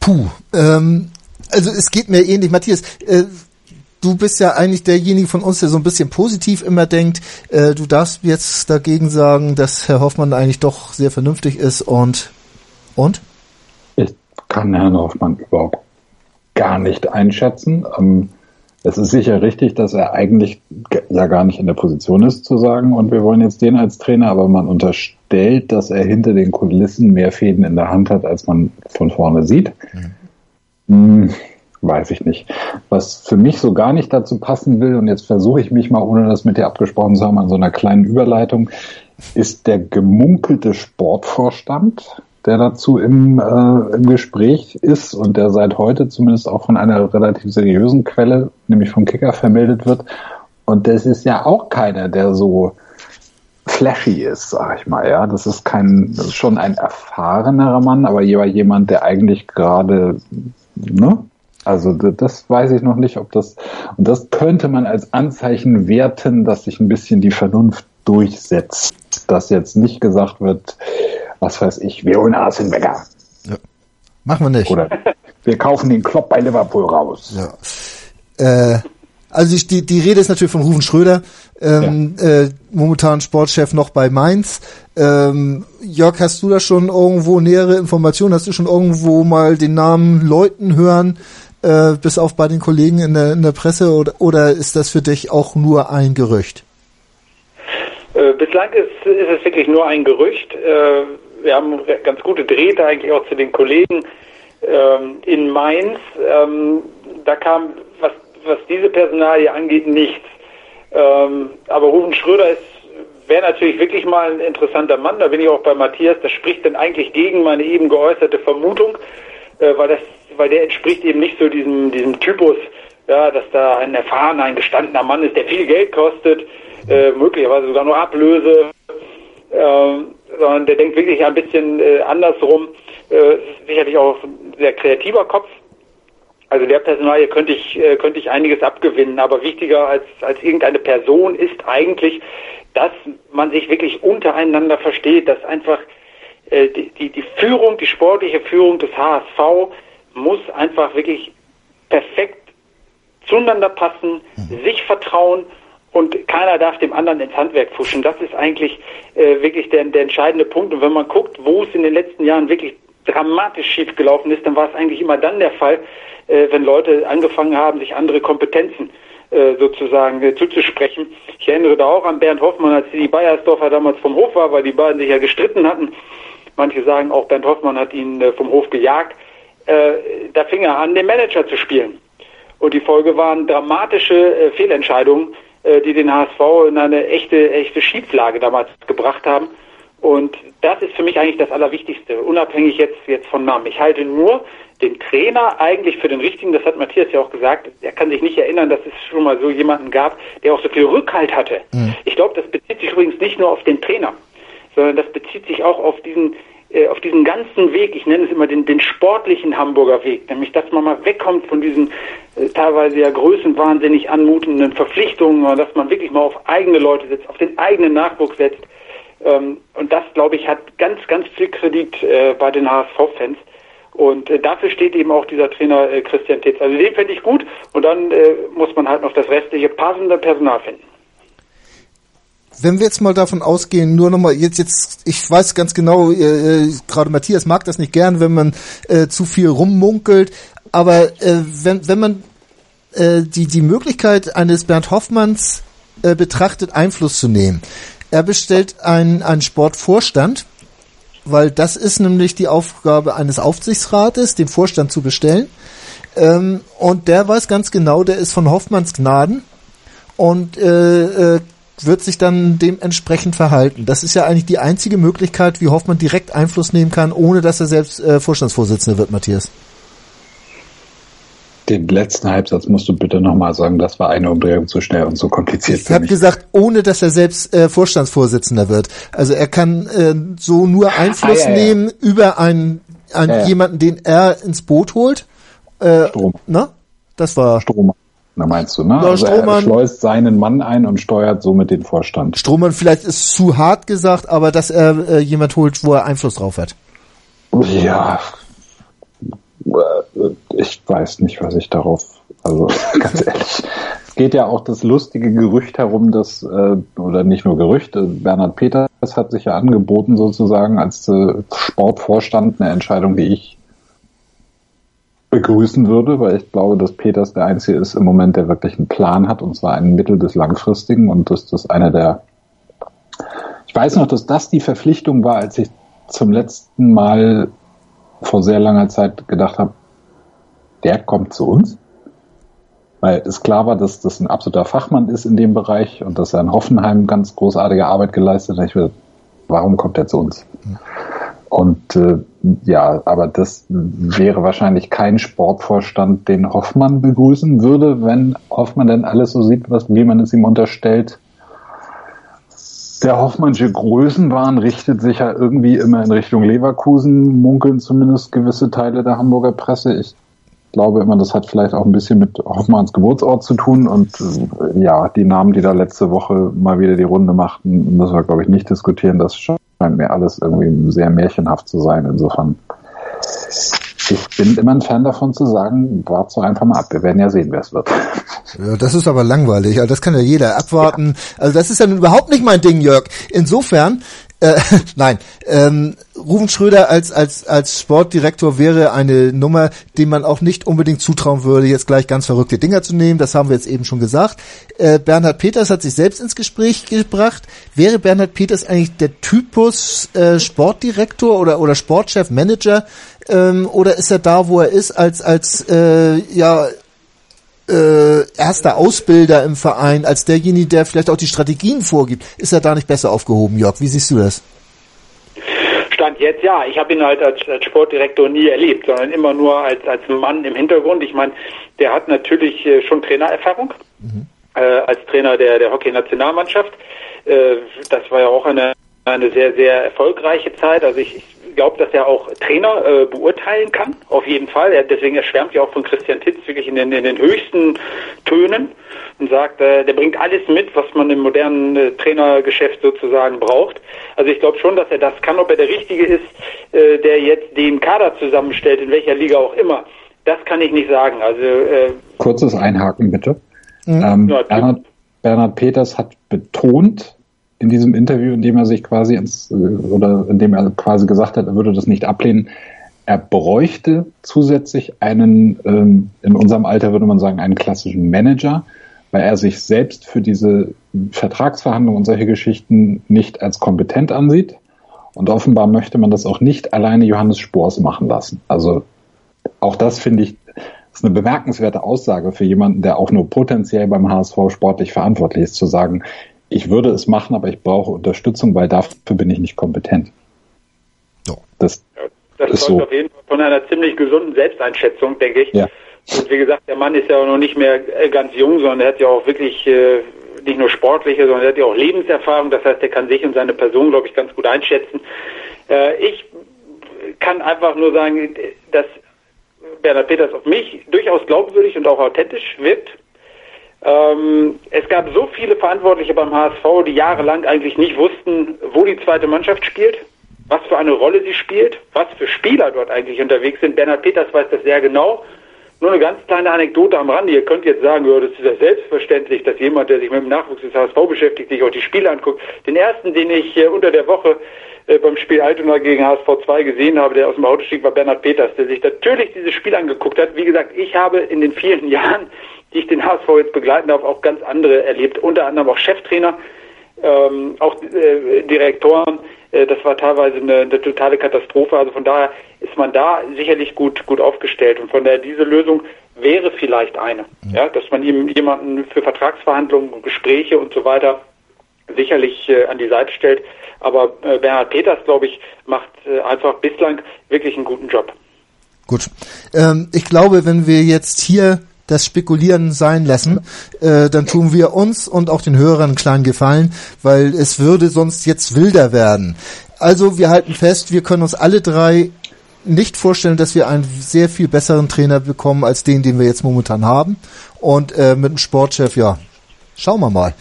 Puh, ähm, also es geht mir ähnlich. Matthias, äh, du bist ja eigentlich derjenige von uns, der so ein bisschen positiv immer denkt. Äh, du darfst jetzt dagegen sagen, dass Herr Hoffmann eigentlich doch sehr vernünftig ist und und? Ich kann Herrn Hoffmann überhaupt gar nicht einschätzen. Ähm, es ist sicher richtig, dass er eigentlich ja gar nicht in der Position ist zu sagen, und wir wollen jetzt den als Trainer, aber man unterstellt, dass er hinter den Kulissen mehr Fäden in der Hand hat, als man von vorne sieht. Mhm. Hm, weiß ich nicht. Was für mich so gar nicht dazu passen will, und jetzt versuche ich mich mal, ohne das mit dir abgesprochen zu haben, an so einer kleinen Überleitung, ist der gemunkelte Sportvorstand der dazu im, äh, im Gespräch ist und der seit heute zumindest auch von einer relativ seriösen Quelle, nämlich vom Kicker, vermeldet wird. Und das ist ja auch keiner, der so flashy ist, sag ich mal. Ja, das ist kein, das ist schon ein erfahrenerer Mann, aber jemand, der eigentlich gerade, ne? Also das weiß ich noch nicht, ob das und das könnte man als Anzeichen werten, dass sich ein bisschen die Vernunft durchsetzt, dass jetzt nicht gesagt wird, was weiß ich, wir holen Arsene Wenger. Ja. Machen wir nicht. Oder wir kaufen den Klopp bei Liverpool raus. Ja. Äh, also die, die Rede ist natürlich von Rufen Schröder, ähm, ja. äh, momentan Sportchef noch bei Mainz. Ähm, Jörg, hast du da schon irgendwo nähere Informationen? Hast du schon irgendwo mal den Namen Leuten hören, äh, bis auf bei den Kollegen in der, in der Presse oder, oder ist das für dich auch nur ein Gerücht? Äh, bislang ist, ist es wirklich nur ein Gerücht. Wir haben ganz gute Drähte eigentlich auch zu den Kollegen ähm, in Mainz. Ähm, da kam, was, was diese Personalie angeht, nichts. Ähm, aber Rufen Schröder ist wäre natürlich wirklich mal ein interessanter Mann. Da bin ich auch bei Matthias. Das spricht dann eigentlich gegen meine eben geäußerte Vermutung, äh, weil das, weil der entspricht eben nicht so diesem, diesem Typus, ja, dass da ein erfahrener, ein gestandener Mann ist, der viel Geld kostet, äh, möglicherweise sogar nur Ablöse. Äh, sondern der denkt wirklich ein bisschen äh, andersrum. Äh, sicherlich auch ein sehr kreativer Kopf. Also der Personalie könnte ich, äh, könnte ich einiges abgewinnen, aber wichtiger als, als irgendeine Person ist eigentlich, dass man sich wirklich untereinander versteht, dass einfach äh, die, die, Führung, die sportliche Führung des HSV muss einfach wirklich perfekt zueinander passen, mhm. sich vertrauen und keiner darf dem anderen ins Handwerk pfuschen. Das ist eigentlich äh, wirklich der, der entscheidende Punkt. Und wenn man guckt, wo es in den letzten Jahren wirklich dramatisch schief gelaufen ist, dann war es eigentlich immer dann der Fall, äh, wenn Leute angefangen haben, sich andere Kompetenzen äh, sozusagen äh, zuzusprechen. Ich erinnere da auch an Bernd Hoffmann, als die Bayersdorfer damals vom Hof war, weil die beiden sich ja gestritten hatten. Manche sagen auch, Bernd Hoffmann hat ihn äh, vom Hof gejagt. Da fing er an, den Manager zu spielen. Und die Folge waren dramatische Fehlentscheidungen, die den HSV in eine echte, echte Schieflage damals gebracht haben. Und das ist für mich eigentlich das Allerwichtigste, unabhängig jetzt, jetzt von Namen. Ich halte nur den Trainer eigentlich für den richtigen, das hat Matthias ja auch gesagt, er kann sich nicht erinnern, dass es schon mal so jemanden gab, der auch so viel Rückhalt hatte. Mhm. Ich glaube, das bezieht sich übrigens nicht nur auf den Trainer, sondern das bezieht sich auch auf diesen äh, auf diesen ganzen Weg, ich nenne es immer den, den sportlichen Hamburger Weg, nämlich dass man mal wegkommt von diesen äh, teilweise ja größenwahnsinnig anmutenden Verpflichtungen, dass man wirklich mal auf eigene Leute setzt, auf den eigenen Nachwuchs setzt. Ähm, und das, glaube ich, hat ganz, ganz viel Kredit äh, bei den HSV-Fans. Und äh, dafür steht eben auch dieser Trainer äh, Christian Titz. Also den fände ich gut und dann äh, muss man halt noch das restliche passende Personal finden. Wenn wir jetzt mal davon ausgehen, nur nochmal, jetzt, jetzt, ich weiß ganz genau, äh, äh, gerade Matthias mag das nicht gern, wenn man äh, zu viel rummunkelt, aber äh, wenn, wenn man äh, die, die Möglichkeit eines Bernd Hoffmanns äh, betrachtet, Einfluss zu nehmen. Er bestellt einen, einen Sportvorstand, weil das ist nämlich die Aufgabe eines Aufsichtsrates, den Vorstand zu bestellen. Ähm, und der weiß ganz genau, der ist von Hoffmanns Gnaden und äh, äh, wird sich dann dementsprechend verhalten. Das ist ja eigentlich die einzige Möglichkeit, wie Hoffmann direkt Einfluss nehmen kann, ohne dass er selbst äh, Vorstandsvorsitzender wird, Matthias. Den letzten Halbsatz musst du bitte nochmal sagen, das war eine Umdrehung zu schnell und so kompliziert. Ich habe gesagt, ohne dass er selbst äh, Vorstandsvorsitzender wird. Also er kann äh, so nur Einfluss ah, ja, ja. nehmen über einen, einen ja, jemanden, den er ins Boot holt. Äh, Strom. Na? Das war Strom. Na meinst du, ne? Ja, also Strohmann, er schleust seinen Mann ein und steuert somit den Vorstand. Strohmann vielleicht ist zu hart gesagt, aber dass er äh, jemand holt, wo er Einfluss drauf hat. Ja, ich weiß nicht, was ich darauf, also ganz ehrlich. Es geht ja auch das lustige Gerücht herum, dass, äh, oder nicht nur Gerücht, äh, Bernhard Peters hat sich ja angeboten sozusagen als äh, Sportvorstand, eine Entscheidung, die ich begrüßen würde, weil ich glaube, dass Peters der Einzige ist im Moment, der wirklich einen Plan hat, und zwar einen mittel- bis langfristigen und dass das einer der, ich weiß noch, dass das die Verpflichtung war, als ich zum letzten Mal vor sehr langer Zeit gedacht habe, der kommt zu uns. Weil es klar war, dass das ein absoluter Fachmann ist in dem Bereich und dass er in Hoffenheim ganz großartige Arbeit geleistet hat. Ich will, warum kommt er zu uns? Und äh, ja, aber das wäre wahrscheinlich kein Sportvorstand, den Hoffmann begrüßen würde, wenn Hoffmann denn alles so sieht, was, wie man es ihm unterstellt, der Hoffmannsche Größenwahn richtet sich ja irgendwie immer in Richtung Leverkusen, munkeln zumindest gewisse Teile der Hamburger Presse. Ich glaube immer, das hat vielleicht auch ein bisschen mit Hoffmanns Geburtsort zu tun und äh, ja, die Namen, die da letzte Woche mal wieder die Runde machten, müssen wir, glaube ich, nicht diskutieren. Das scheint mir alles irgendwie sehr märchenhaft zu sein. Insofern ich bin immer ein Fan davon zu sagen, warte so einfach mal ab. Wir werden ja sehen, wer es wird. Ja, das ist aber langweilig. Also das kann ja jeder abwarten. Ja. Also das ist ja überhaupt nicht mein Ding, Jörg. Insofern, äh, nein, ähm, Rufen Schröder als, als, als Sportdirektor wäre eine Nummer, die man auch nicht unbedingt zutrauen würde, jetzt gleich ganz verrückte Dinger zu nehmen. Das haben wir jetzt eben schon gesagt. Äh, Bernhard Peters hat sich selbst ins Gespräch gebracht. Wäre Bernhard Peters eigentlich der Typus äh, Sportdirektor oder, oder Sportchef, Manager? Ähm, oder ist er da, wo er ist, als, als äh, ja, äh, erster Ausbilder im Verein, als derjenige, der vielleicht auch die Strategien vorgibt, ist er da nicht besser aufgehoben, Jörg? Wie siehst du das? Stand jetzt ja. Ich habe ihn halt als, als, Sportdirektor nie erlebt, sondern immer nur als, als Mann im Hintergrund. Ich meine, der hat natürlich äh, schon Trainererfahrung mhm. äh, als Trainer der, der Hockey-Nationalmannschaft. Äh, das war ja auch eine, eine sehr, sehr erfolgreiche Zeit. Also ich, ich glaube, dass er auch Trainer äh, beurteilen kann, auf jeden Fall. Er, deswegen er schwärmt ja auch von Christian Titz wirklich in den, in den höchsten Tönen und sagt, äh, der bringt alles mit, was man im modernen äh, Trainergeschäft sozusagen braucht. Also ich glaube schon, dass er das kann. Ob er der Richtige ist, äh, der jetzt den Kader zusammenstellt, in welcher Liga auch immer, das kann ich nicht sagen. Also äh, Kurzes Einhaken bitte. Mhm. Ähm, ja, Bernhard, Bernhard Peters hat betont, in diesem Interview, in dem er sich quasi ins, oder in dem er quasi gesagt hat, er würde das nicht ablehnen, er bräuchte zusätzlich einen, ähm, in unserem Alter würde man sagen, einen klassischen Manager, weil er sich selbst für diese Vertragsverhandlungen und solche Geschichten nicht als kompetent ansieht. Und offenbar möchte man das auch nicht alleine Johannes Spors machen lassen. Also auch das finde ich ist eine bemerkenswerte Aussage für jemanden, der auch nur potenziell beim HSV sportlich verantwortlich ist, zu sagen, ich würde es machen, aber ich brauche Unterstützung, weil dafür bin ich nicht kompetent. So. Das, Das ist so. auf jeden Fall von einer ziemlich gesunden Selbsteinschätzung, denke ich. Ja. Und wie gesagt, der Mann ist ja auch noch nicht mehr äh, ganz jung, sondern er hat ja auch wirklich äh, nicht nur sportliche, sondern er hat ja auch Lebenserfahrung. Das heißt, er kann sich und seine Person, glaube ich, ganz gut einschätzen. Äh, ich kann einfach nur sagen, dass Bernhard Peters auf mich durchaus glaubwürdig und auch authentisch wirkt. Ähm, es gab so viele Verantwortliche beim HSV, die jahrelang eigentlich nicht wussten, wo die zweite Mannschaft spielt, was für eine Rolle sie spielt, was für Spieler dort eigentlich unterwegs sind. Bernhard Peters weiß das sehr genau. Nur eine ganz kleine Anekdote am Rande. Ihr könnt jetzt sagen, ja, das ist ja selbstverständlich, dass jemand, der sich mit dem Nachwuchs des HSV beschäftigt, sich auch die Spiele anguckt. Den ersten, den ich äh, unter der Woche äh, beim Spiel Altona gegen HSV 2 gesehen habe, der aus dem Auto stieg, war Bernhard Peters, der sich natürlich dieses Spiel angeguckt hat. Wie gesagt, ich habe in den vielen Jahren, die ich den HSV jetzt begleiten darf, auch ganz andere erlebt. Unter anderem auch Cheftrainer, ähm, auch äh, Direktoren. Äh, das war teilweise eine, eine, totale Katastrophe. Also von daher ist man da sicherlich gut, gut aufgestellt. Und von daher diese Lösung wäre vielleicht eine, mhm. ja, dass man ihm jemanden für Vertragsverhandlungen, Gespräche und so weiter sicherlich äh, an die Seite stellt. Aber äh, Bernhard Peters, glaube ich, macht äh, einfach bislang wirklich einen guten Job. Gut. Ähm, ich glaube, wenn wir jetzt hier das Spekulieren sein lassen, äh, dann tun wir uns und auch den Hörern einen kleinen Gefallen, weil es würde sonst jetzt wilder werden. Also wir halten fest, wir können uns alle drei nicht vorstellen, dass wir einen sehr viel besseren Trainer bekommen als den, den wir jetzt momentan haben. Und äh, mit dem Sportchef, ja, schauen wir mal.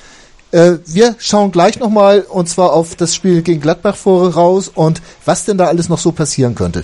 Äh, wir schauen gleich nochmal und zwar auf das Spiel gegen Gladbach voraus und was denn da alles noch so passieren könnte.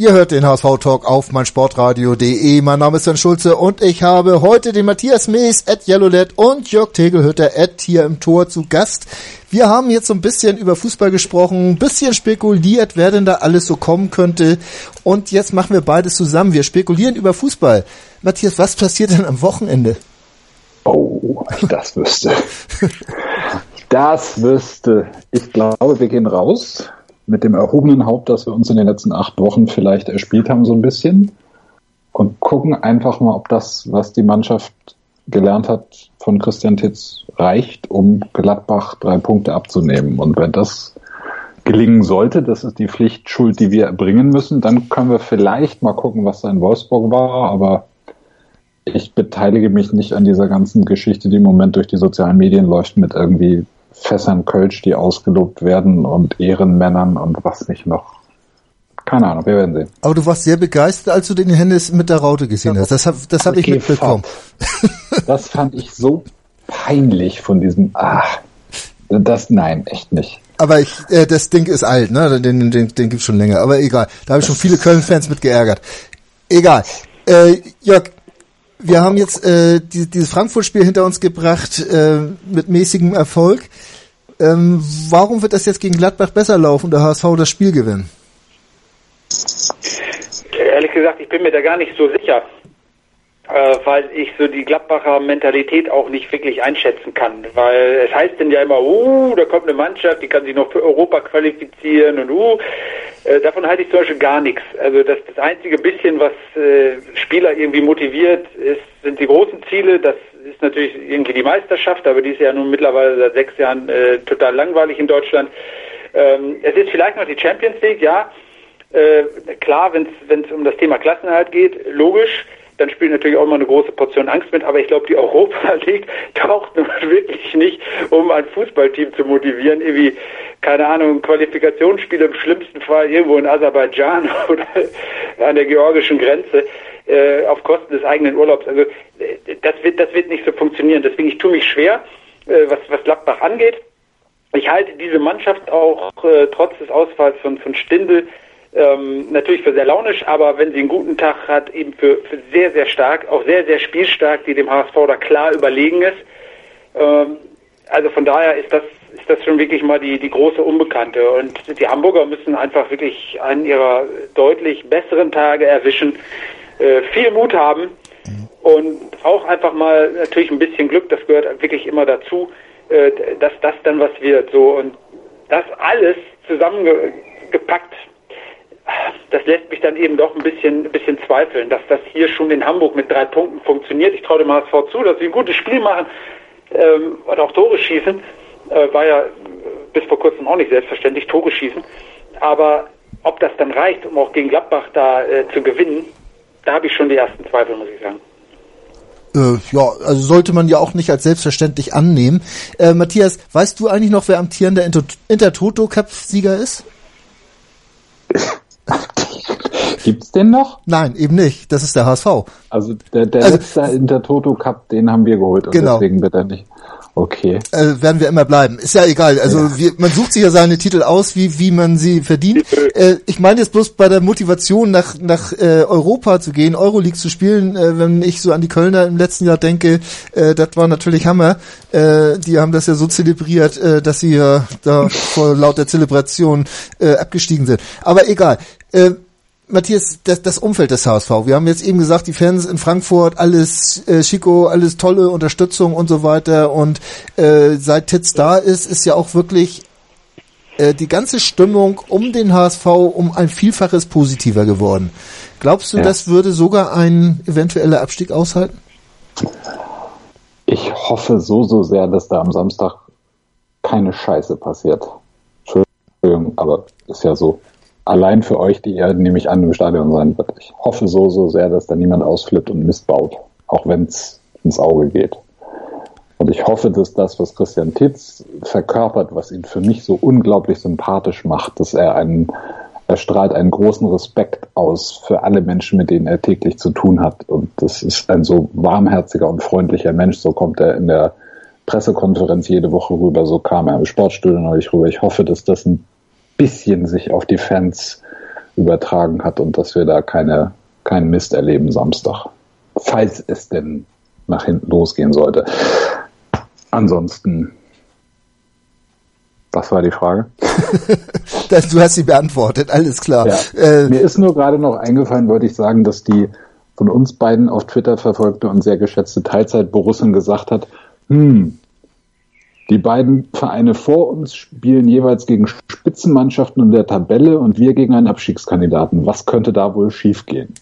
Ihr hört den HSV-Talk auf meinsportradio.de. Mein Name ist Jan Schulze und ich habe heute den Matthias Mees, at Yellowlet und Jörg Tegelhütter, at hier im Tor zu Gast. Wir haben jetzt so ein bisschen über Fußball gesprochen, ein bisschen spekuliert, wer denn da alles so kommen könnte. Und jetzt machen wir beides zusammen. Wir spekulieren über Fußball. Matthias, was passiert denn am Wochenende? Oh, das wüsste. das wüsste. Ich glaube, wir gehen raus mit dem erhobenen Haupt, das wir uns in den letzten acht Wochen vielleicht erspielt haben, so ein bisschen. Und gucken einfach mal, ob das, was die Mannschaft gelernt hat von Christian Titz, reicht, um Gladbach drei Punkte abzunehmen. Und wenn das gelingen sollte, das ist die Pflichtschuld, die wir erbringen müssen, dann können wir vielleicht mal gucken, was da in Wolfsburg war. Aber ich beteilige mich nicht an dieser ganzen Geschichte, die im Moment durch die sozialen Medien läuft, mit irgendwie Fässern Kölsch, die ausgelobt werden und Ehrenmännern und was nicht noch. Keine Ahnung, wir werden sehen. Aber du warst sehr begeistert, als du den Hennes mit der Raute gesehen hast. Das habe das hab ich mitbekommen. Das fand ich so peinlich von diesem, ah, das, nein, echt nicht. Aber ich, äh, das Ding ist alt, ne? Den, den, den gibt's schon länger. Aber egal. Da habe ich schon viele Köln-Fans mit geärgert. Egal. Äh, Jörg, wir haben jetzt äh, die, dieses Frankfurt-Spiel hinter uns gebracht äh, mit mäßigem Erfolg. Ähm, warum wird das jetzt gegen Gladbach besser laufen, der HSV das Spiel gewinnen? Ehrlich gesagt, ich bin mir da gar nicht so sicher, weil ich so die Gladbacher Mentalität auch nicht wirklich einschätzen kann. Weil es heißt denn ja immer, uh, da kommt eine Mannschaft, die kann sich noch für Europa qualifizieren und uh, äh, davon halte ich zum Beispiel gar nichts. Also das, das einzige bisschen, was äh, Spieler irgendwie motiviert, ist, sind die großen Ziele. Das ist natürlich irgendwie die Meisterschaft, aber die ist ja nun mittlerweile seit sechs Jahren äh, total langweilig in Deutschland. Ähm, es ist vielleicht noch die Champions League, ja. Äh, klar, wenn es um das Thema Klassenhalt geht, logisch dann spielt natürlich auch immer eine große Portion Angst mit, aber ich glaube, die Europa League taucht wirklich nicht, um ein Fußballteam zu motivieren, irgendwie, keine Ahnung, Qualifikationsspiele im schlimmsten Fall irgendwo in Aserbaidschan oder an der georgischen Grenze äh, auf Kosten des eigenen Urlaubs. Also äh, das wird, das wird nicht so funktionieren. Deswegen, ich tue mich schwer, äh, was, was Gladbach angeht. Ich halte diese Mannschaft auch äh, trotz des Ausfalls von, von Stindl ähm, natürlich für sehr launisch, aber wenn sie einen guten Tag hat, eben für, für sehr, sehr stark, auch sehr, sehr spielstark, die dem HSV da klar überlegen ist. Ähm, also von daher ist das ist das schon wirklich mal die, die große Unbekannte. Und die Hamburger müssen einfach wirklich einen ihrer deutlich besseren Tage erwischen, äh, viel Mut haben und auch einfach mal natürlich ein bisschen Glück, das gehört wirklich immer dazu, äh, dass das dann was wird. So und das alles zusammengepackt, das lässt mich dann eben doch ein bisschen, ein bisschen zweifeln, dass das hier schon in Hamburg mit drei Punkten funktioniert. Ich traue dem HSV zu, dass sie ein gutes Spiel machen ähm, und auch Tore schießen. Äh, war ja bis vor kurzem auch nicht selbstverständlich, Tore schießen. Aber ob das dann reicht, um auch gegen Gladbach da äh, zu gewinnen, da habe ich schon die ersten Zweifel, muss ich sagen. Äh, ja, also sollte man ja auch nicht als selbstverständlich annehmen. Äh, Matthias, weißt du eigentlich noch, wer amtierender Inter Intertoto Cup Sieger ist? Gibt's den noch? Nein, eben nicht. Das ist der HSV. Also der, der also, letzte Intertoto Cup, den haben wir geholt und genau. deswegen wird er nicht. Okay. Äh, werden wir immer bleiben. Ist ja egal. Also ja. Wir, man sucht sich ja seine Titel aus, wie, wie man sie verdient. Äh, ich meine jetzt bloß bei der Motivation nach, nach äh, Europa zu gehen, Euroleague zu spielen, äh, wenn ich so an die Kölner im letzten Jahr denke, äh, das war natürlich Hammer. Äh, die haben das ja so zelebriert, äh, dass sie ja da vor lauter Zelebration äh, abgestiegen sind. Aber egal. Äh, Matthias, das, das Umfeld des HSV. Wir haben jetzt eben gesagt, die Fans in Frankfurt, alles äh, Chico, alles tolle Unterstützung und so weiter. Und äh, seit Titz da ist, ist ja auch wirklich äh, die ganze Stimmung um den HSV um ein Vielfaches positiver geworden. Glaubst du, ja. das würde sogar ein eventueller Abstieg aushalten? Ich hoffe so, so sehr, dass da am Samstag keine Scheiße passiert. Entschuldigung, aber ist ja so allein für euch, die ihr, nehme ich an, im Stadion sein wird. Ich hoffe so, so sehr, dass da niemand ausflippt und Mist baut, auch wenn es ins Auge geht. Und ich hoffe, dass das, was Christian Titz verkörpert, was ihn für mich so unglaublich sympathisch macht, dass er einen, er strahlt einen großen Respekt aus für alle Menschen, mit denen er täglich zu tun hat. Und das ist ein so warmherziger und freundlicher Mensch. So kommt er in der Pressekonferenz jede Woche rüber. So kam er im Sportstudio neulich rüber. Ich hoffe, dass das ein bisschen sich auf die Fans übertragen hat und dass wir da keine, keinen Mist erleben Samstag. Falls es denn nach hinten losgehen sollte. Ansonsten, was war die Frage? du hast sie beantwortet, alles klar. Ja. Äh, Mir ist nur gerade noch eingefallen, wollte ich sagen, dass die von uns beiden auf Twitter verfolgte und sehr geschätzte Teilzeit-Borussin gesagt hat, hm, die beiden Vereine vor uns spielen jeweils gegen Spitzenmannschaften in der Tabelle und wir gegen einen Abstiegskandidaten. Was könnte da wohl schiefgehen?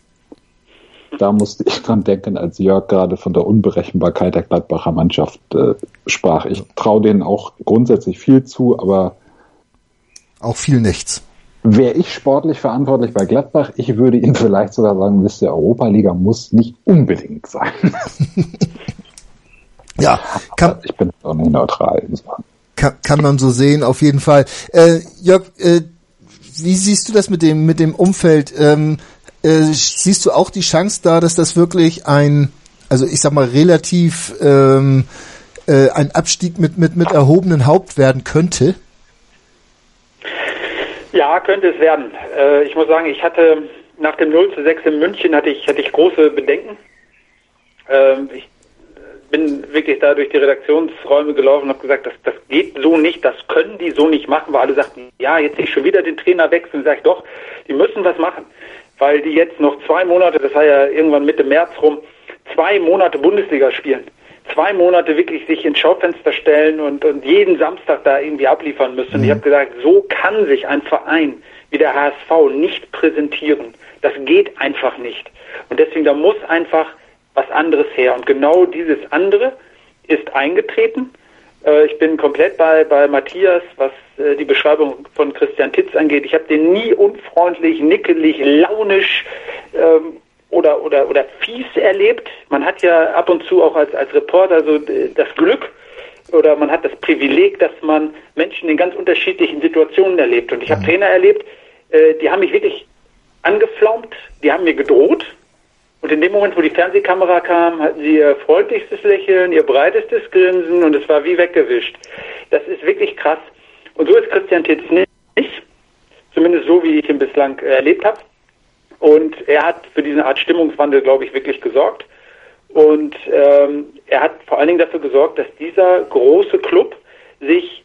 Da musste ich dran denken, als Jörg gerade von der Unberechenbarkeit der Gladbacher Mannschaft äh, sprach. Ich traue denen auch grundsätzlich viel zu, aber auch viel nichts. Wäre ich sportlich verantwortlich bei Gladbach, ich würde Ihnen vielleicht sogar sagen, wisst ihr, Europa-Liga muss nicht unbedingt sein. Ja, kann, ich bin auch nicht neutral. Kann, kann man so sehen, auf jeden Fall. Äh, Jörg, äh, wie siehst du das mit dem mit dem Umfeld? Ähm, äh, siehst du auch die Chance da, dass das wirklich ein, also ich sag mal relativ ähm, äh, ein Abstieg mit mit mit erhobenen Haupt werden könnte? Ja, könnte es werden. Äh, ich muss sagen, ich hatte nach dem 0 zu 6 in München hatte ich hatte ich große Bedenken. Ähm, ich bin wirklich da durch die Redaktionsräume gelaufen und habe gesagt, das, das geht so nicht, das können die so nicht machen, weil alle sagten, ja, jetzt sehe ich schon wieder den Trainer wechseln. Sag ich doch, die müssen was machen, weil die jetzt noch zwei Monate, das war ja irgendwann Mitte März rum, zwei Monate Bundesliga spielen. Zwei Monate wirklich sich ins Schaufenster stellen und, und jeden Samstag da irgendwie abliefern müssen. Mhm. Ich habe gesagt, so kann sich ein Verein wie der HSV nicht präsentieren. Das geht einfach nicht. Und deswegen, da muss einfach was anderes her. Und genau dieses andere ist eingetreten. Äh, ich bin komplett bei, bei Matthias, was äh, die Beschreibung von Christian Titz angeht. Ich habe den nie unfreundlich, nickelig, launisch ähm, oder, oder, oder fies erlebt. Man hat ja ab und zu auch als, als Reporter so äh, das Glück, oder man hat das Privileg, dass man Menschen in ganz unterschiedlichen Situationen erlebt. Und ich habe mhm. Trainer erlebt, äh, die haben mich wirklich angeflaumt, die haben mir gedroht, und in dem Moment, wo die Fernsehkamera kam, hatten sie ihr freundlichstes Lächeln, ihr breitestes Grinsen und es war wie weggewischt. Das ist wirklich krass. Und so ist Christian Titz nicht. Zumindest so, wie ich ihn bislang erlebt habe. Und er hat für diese Art Stimmungswandel, glaube ich, wirklich gesorgt. Und ähm, er hat vor allen Dingen dafür gesorgt, dass dieser große Club sich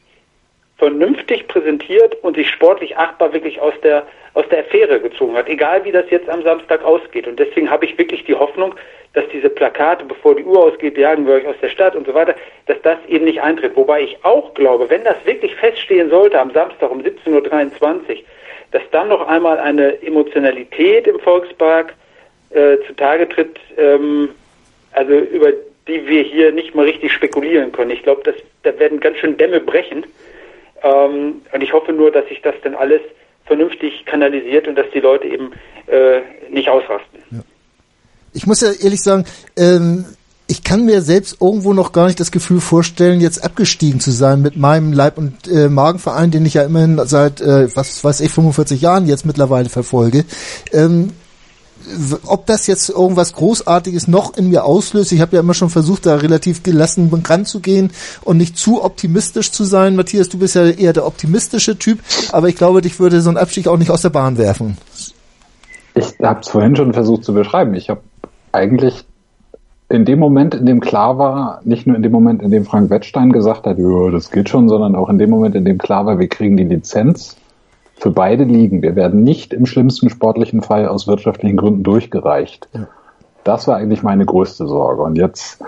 vernünftig präsentiert und sich sportlich achtbar wirklich aus der aus der Affäre gezogen hat, egal wie das jetzt am Samstag ausgeht. Und deswegen habe ich wirklich die Hoffnung, dass diese Plakate, bevor die Uhr ausgeht, jagen wir euch aus der Stadt und so weiter, dass das eben nicht eintritt. Wobei ich auch glaube, wenn das wirklich feststehen sollte am Samstag um 17.23 Uhr, dass dann noch einmal eine Emotionalität im Volkspark äh, zutage tritt, ähm, also über die wir hier nicht mal richtig spekulieren können. Ich glaube, da werden ganz schön Dämme brechen. Ähm, und ich hoffe nur, dass sich das dann alles vernünftig kanalisiert und dass die Leute eben äh, nicht ausrasten. Ja. Ich muss ja ehrlich sagen, ähm, ich kann mir selbst irgendwo noch gar nicht das Gefühl vorstellen, jetzt abgestiegen zu sein mit meinem Leib- und äh, Magenverein, den ich ja immerhin seit, äh, was weiß ich, 45 Jahren jetzt mittlerweile verfolge. Ähm, ob das jetzt irgendwas Großartiges noch in mir auslöst. Ich habe ja immer schon versucht, da relativ gelassen ranzugehen und nicht zu optimistisch zu sein. Matthias, du bist ja eher der optimistische Typ, aber ich glaube, dich würde so ein Abstieg auch nicht aus der Bahn werfen. Ich habe es vorhin schon versucht zu beschreiben. Ich habe eigentlich in dem Moment, in dem klar war, nicht nur in dem Moment, in dem Frank Wettstein gesagt hat, das geht schon, sondern auch in dem Moment, in dem klar war, wir kriegen die Lizenz, für beide Ligen. Wir werden nicht im schlimmsten sportlichen Fall aus wirtschaftlichen Gründen durchgereicht. Das war eigentlich meine größte Sorge. Und jetzt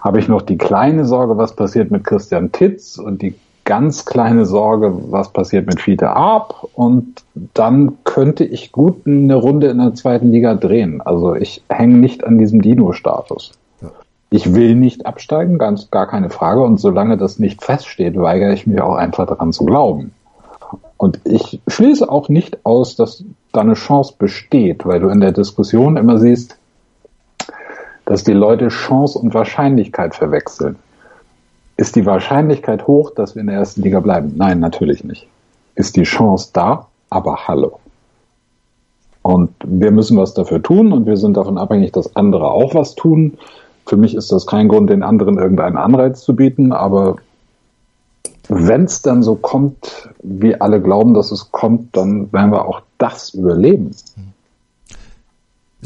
habe ich noch die kleine Sorge, was passiert mit Christian Titz und die ganz kleine Sorge, was passiert mit Fiete Ab. Und dann könnte ich gut eine Runde in der zweiten Liga drehen. Also ich hänge nicht an diesem Dino-Status. Ich will nicht absteigen, ganz gar keine Frage. Und solange das nicht feststeht, weigere ich mich auch einfach daran zu glauben. Und ich schließe auch nicht aus, dass da eine Chance besteht, weil du in der Diskussion immer siehst, dass die Leute Chance und Wahrscheinlichkeit verwechseln. Ist die Wahrscheinlichkeit hoch, dass wir in der ersten Liga bleiben? Nein, natürlich nicht. Ist die Chance da? Aber hallo. Und wir müssen was dafür tun und wir sind davon abhängig, dass andere auch was tun. Für mich ist das kein Grund, den anderen irgendeinen Anreiz zu bieten, aber wenn es dann so kommt, wie alle glauben, dass es kommt, dann werden wir auch das überleben.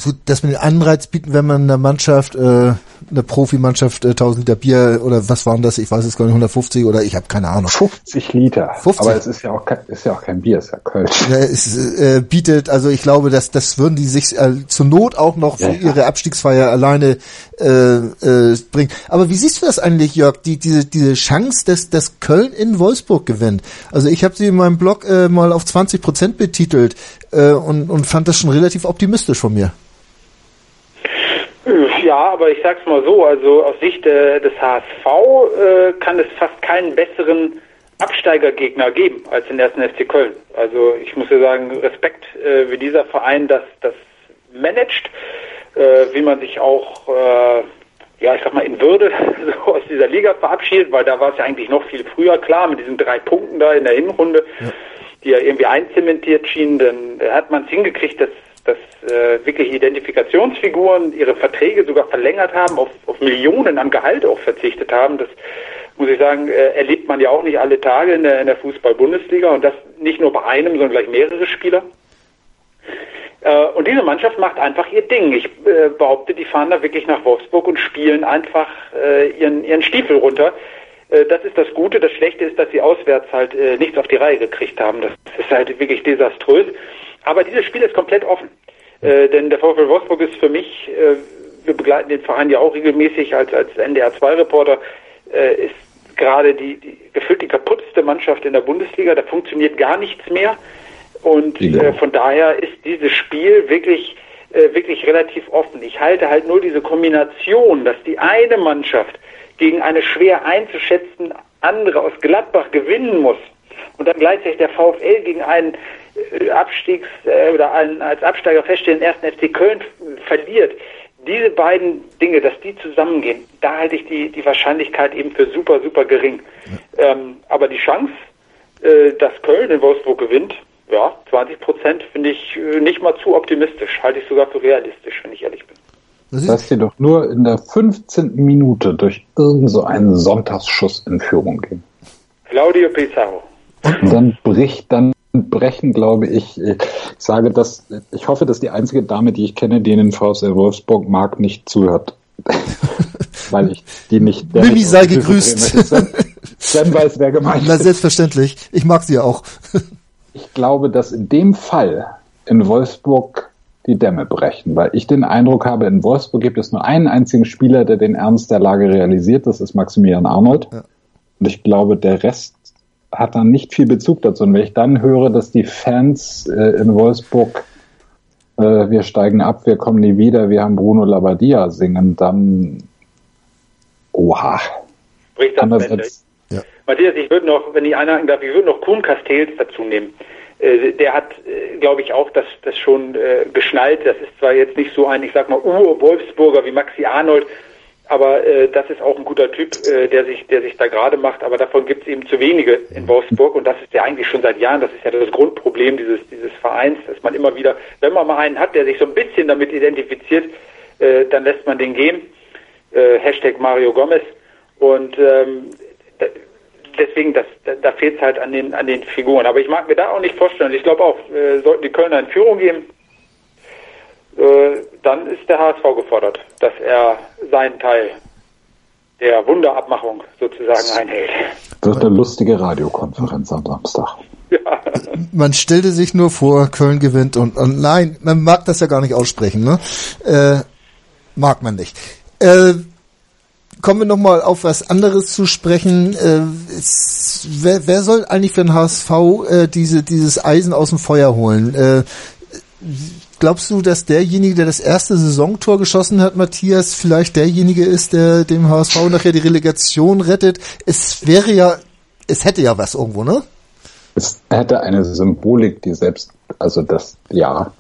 So, dass wir den Anreiz bieten, wenn man einer Mannschaft äh, eine Profimannschaft äh, 1000 Liter Bier oder was waren das? Ich weiß es gar nicht, 150 oder ich habe keine Ahnung. 50 Liter. 50. Aber es ist ja auch kein, ist ja auch kein Bier, es ist ja Kölsch. Ja, es äh, bietet, also ich glaube, dass das würden die sich äh, zur Not auch noch für ja, ihre Abstiegsfeier alleine äh, äh, bringen. Aber wie siehst du das eigentlich, Jörg? Die diese diese Chance, dass dass Köln in Wolfsburg gewinnt. Also ich habe sie in meinem Blog äh, mal auf 20 Prozent betitelt äh, und und fand das schon relativ optimistisch von mir. Ja, aber ich sag's mal so, also aus Sicht äh, des HSV äh, kann es fast keinen besseren Absteigergegner geben als den ersten FC Köln. Also ich muss ja sagen, Respekt, äh, wie dieser Verein das, das managt, äh, wie man sich auch, äh, ja, ich sag mal, in Würde so aus dieser Liga verabschiedet, weil da war es ja eigentlich noch viel früher klar mit diesen drei Punkten da in der Hinrunde, ja. die ja irgendwie einzementiert schienen, dann hat man es hingekriegt, dass dass äh, wirklich Identifikationsfiguren ihre Verträge sogar verlängert haben, auf, auf Millionen an Gehalt auch verzichtet haben. Das muss ich sagen, äh, erlebt man ja auch nicht alle Tage in der, in der Fußball-Bundesliga und das nicht nur bei einem, sondern gleich mehrere Spieler. Äh, und diese Mannschaft macht einfach ihr Ding. Ich äh, behaupte, die fahren da wirklich nach Wolfsburg und spielen einfach äh, ihren, ihren Stiefel runter. Äh, das ist das Gute. Das Schlechte ist, dass sie auswärts halt äh, nichts auf die Reihe gekriegt haben. Das ist halt wirklich desaströs. Aber dieses Spiel ist komplett offen. Äh, denn der VfL Wolfsburg ist für mich, äh, wir begleiten den Verein ja auch regelmäßig als, als NDR2-Reporter, äh, ist gerade die, die gefühlt die kaputteste Mannschaft in der Bundesliga. Da funktioniert gar nichts mehr. Und äh, von daher ist dieses Spiel wirklich, äh, wirklich relativ offen. Ich halte halt nur diese Kombination, dass die eine Mannschaft gegen eine schwer einzuschätzende andere aus Gladbach gewinnen muss und dann gleichzeitig der VfL gegen einen Abstiegs- äh, oder als Absteiger feststehenden ersten FC Köln verliert. Diese beiden Dinge, dass die zusammengehen, da halte ich die, die Wahrscheinlichkeit eben für super, super gering. Ja. Ähm, aber die Chance, äh, dass Köln in Wolfsburg gewinnt, ja, 20 Prozent finde ich äh, nicht mal zu optimistisch, halte ich sogar für realistisch, wenn ich ehrlich bin. Das Dass sie doch nur in der 15. Minute durch irgendeinen so einen Sonntagsschuss in Führung gehen. Claudio Pizarro. Und dann bricht dann brechen, glaube ich. Ich sage das, ich hoffe, dass die einzige Dame, die ich kenne, die in VfL Wolfsburg mag, nicht zuhört. weil ich die nicht... Mimi sei gegrüßt. Sven weiß, wer gemeint Na, selbstverständlich. Ich mag sie auch. ich glaube, dass in dem Fall in Wolfsburg die Dämme brechen, weil ich den Eindruck habe, in Wolfsburg gibt es nur einen einzigen Spieler, der den Ernst der Lage realisiert, das ist Maximilian Arnold. Ja. Und ich glaube, der Rest hat dann nicht viel Bezug dazu. Und wenn ich dann höre, dass die Fans äh, in Wolfsburg äh, wir steigen ab, wir kommen nie wieder, wir haben Bruno Labbadia singen, dann oha. Spricht das als, ja. Matthias, ich würde noch, wenn ich einhaken darf, ich würde noch Kuhn Castells dazu nehmen. Äh, der hat, äh, glaube ich, auch das, das schon äh, geschnallt. Das ist zwar jetzt nicht so ein, ich sag mal, Ur-Wolfsburger wie Maxi Arnold, aber äh, das ist auch ein guter Typ, äh, der sich, der sich da gerade macht. Aber davon gibt es eben zu wenige in Wolfsburg und das ist ja eigentlich schon seit Jahren. Das ist ja das Grundproblem dieses dieses Vereins, dass man immer wieder, wenn man mal einen hat, der sich so ein bisschen damit identifiziert, äh, dann lässt man den gehen. Äh, Hashtag Mario Gomez und ähm, deswegen, das, da, da fehlt es halt an den an den Figuren. Aber ich mag mir da auch nicht vorstellen. Ich glaube auch, äh, sollten die Kölner in Führung gehen, äh, dann ist der HSV gefordert, dass er seinen Teil der Wunderabmachung sozusagen einhält. Das ist eine lustige Radiokonferenz am Samstag. Ja. Man stellte sich nur vor, Köln gewinnt und, und nein, man mag das ja gar nicht aussprechen, ne? Äh, mag man nicht. Äh, kommen wir nochmal auf was anderes zu sprechen. Äh, es, wer, wer soll eigentlich für den HSV äh, diese, dieses Eisen aus dem Feuer holen? Äh, glaubst du, dass derjenige, der das erste Saisontor geschossen hat, Matthias, vielleicht derjenige ist, der dem HSV nachher die Relegation rettet? Es wäre ja, es hätte ja was irgendwo, ne? Es hätte eine Symbolik, die selbst, also das, ja.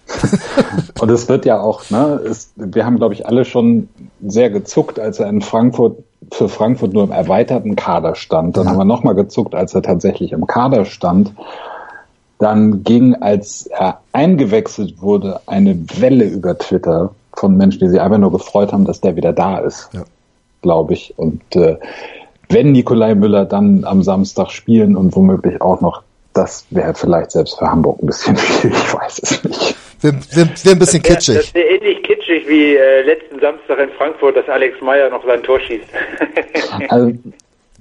Und es wird ja auch, ne, es, wir haben, glaube ich, alle schon sehr gezuckt, als er in Frankfurt, für Frankfurt nur im erweiterten Kader stand. Dann ja. haben wir nochmal gezuckt, als er tatsächlich im Kader stand. Dann ging, als er eingewechselt wurde, eine Welle über Twitter von Menschen, die sich einfach nur gefreut haben, dass der wieder da ist, ja. glaube ich. Und äh, wenn Nikolai Müller dann am Samstag spielen und womöglich auch noch, das wäre vielleicht selbst für Hamburg ein bisschen viel, ich weiß es nicht. Wäre wär, wär ein bisschen das wär, kitschig. Das wäre ähnlich kitschig wie äh, letzten Samstag in Frankfurt, dass Alex Meyer noch sein Tor schießt. also,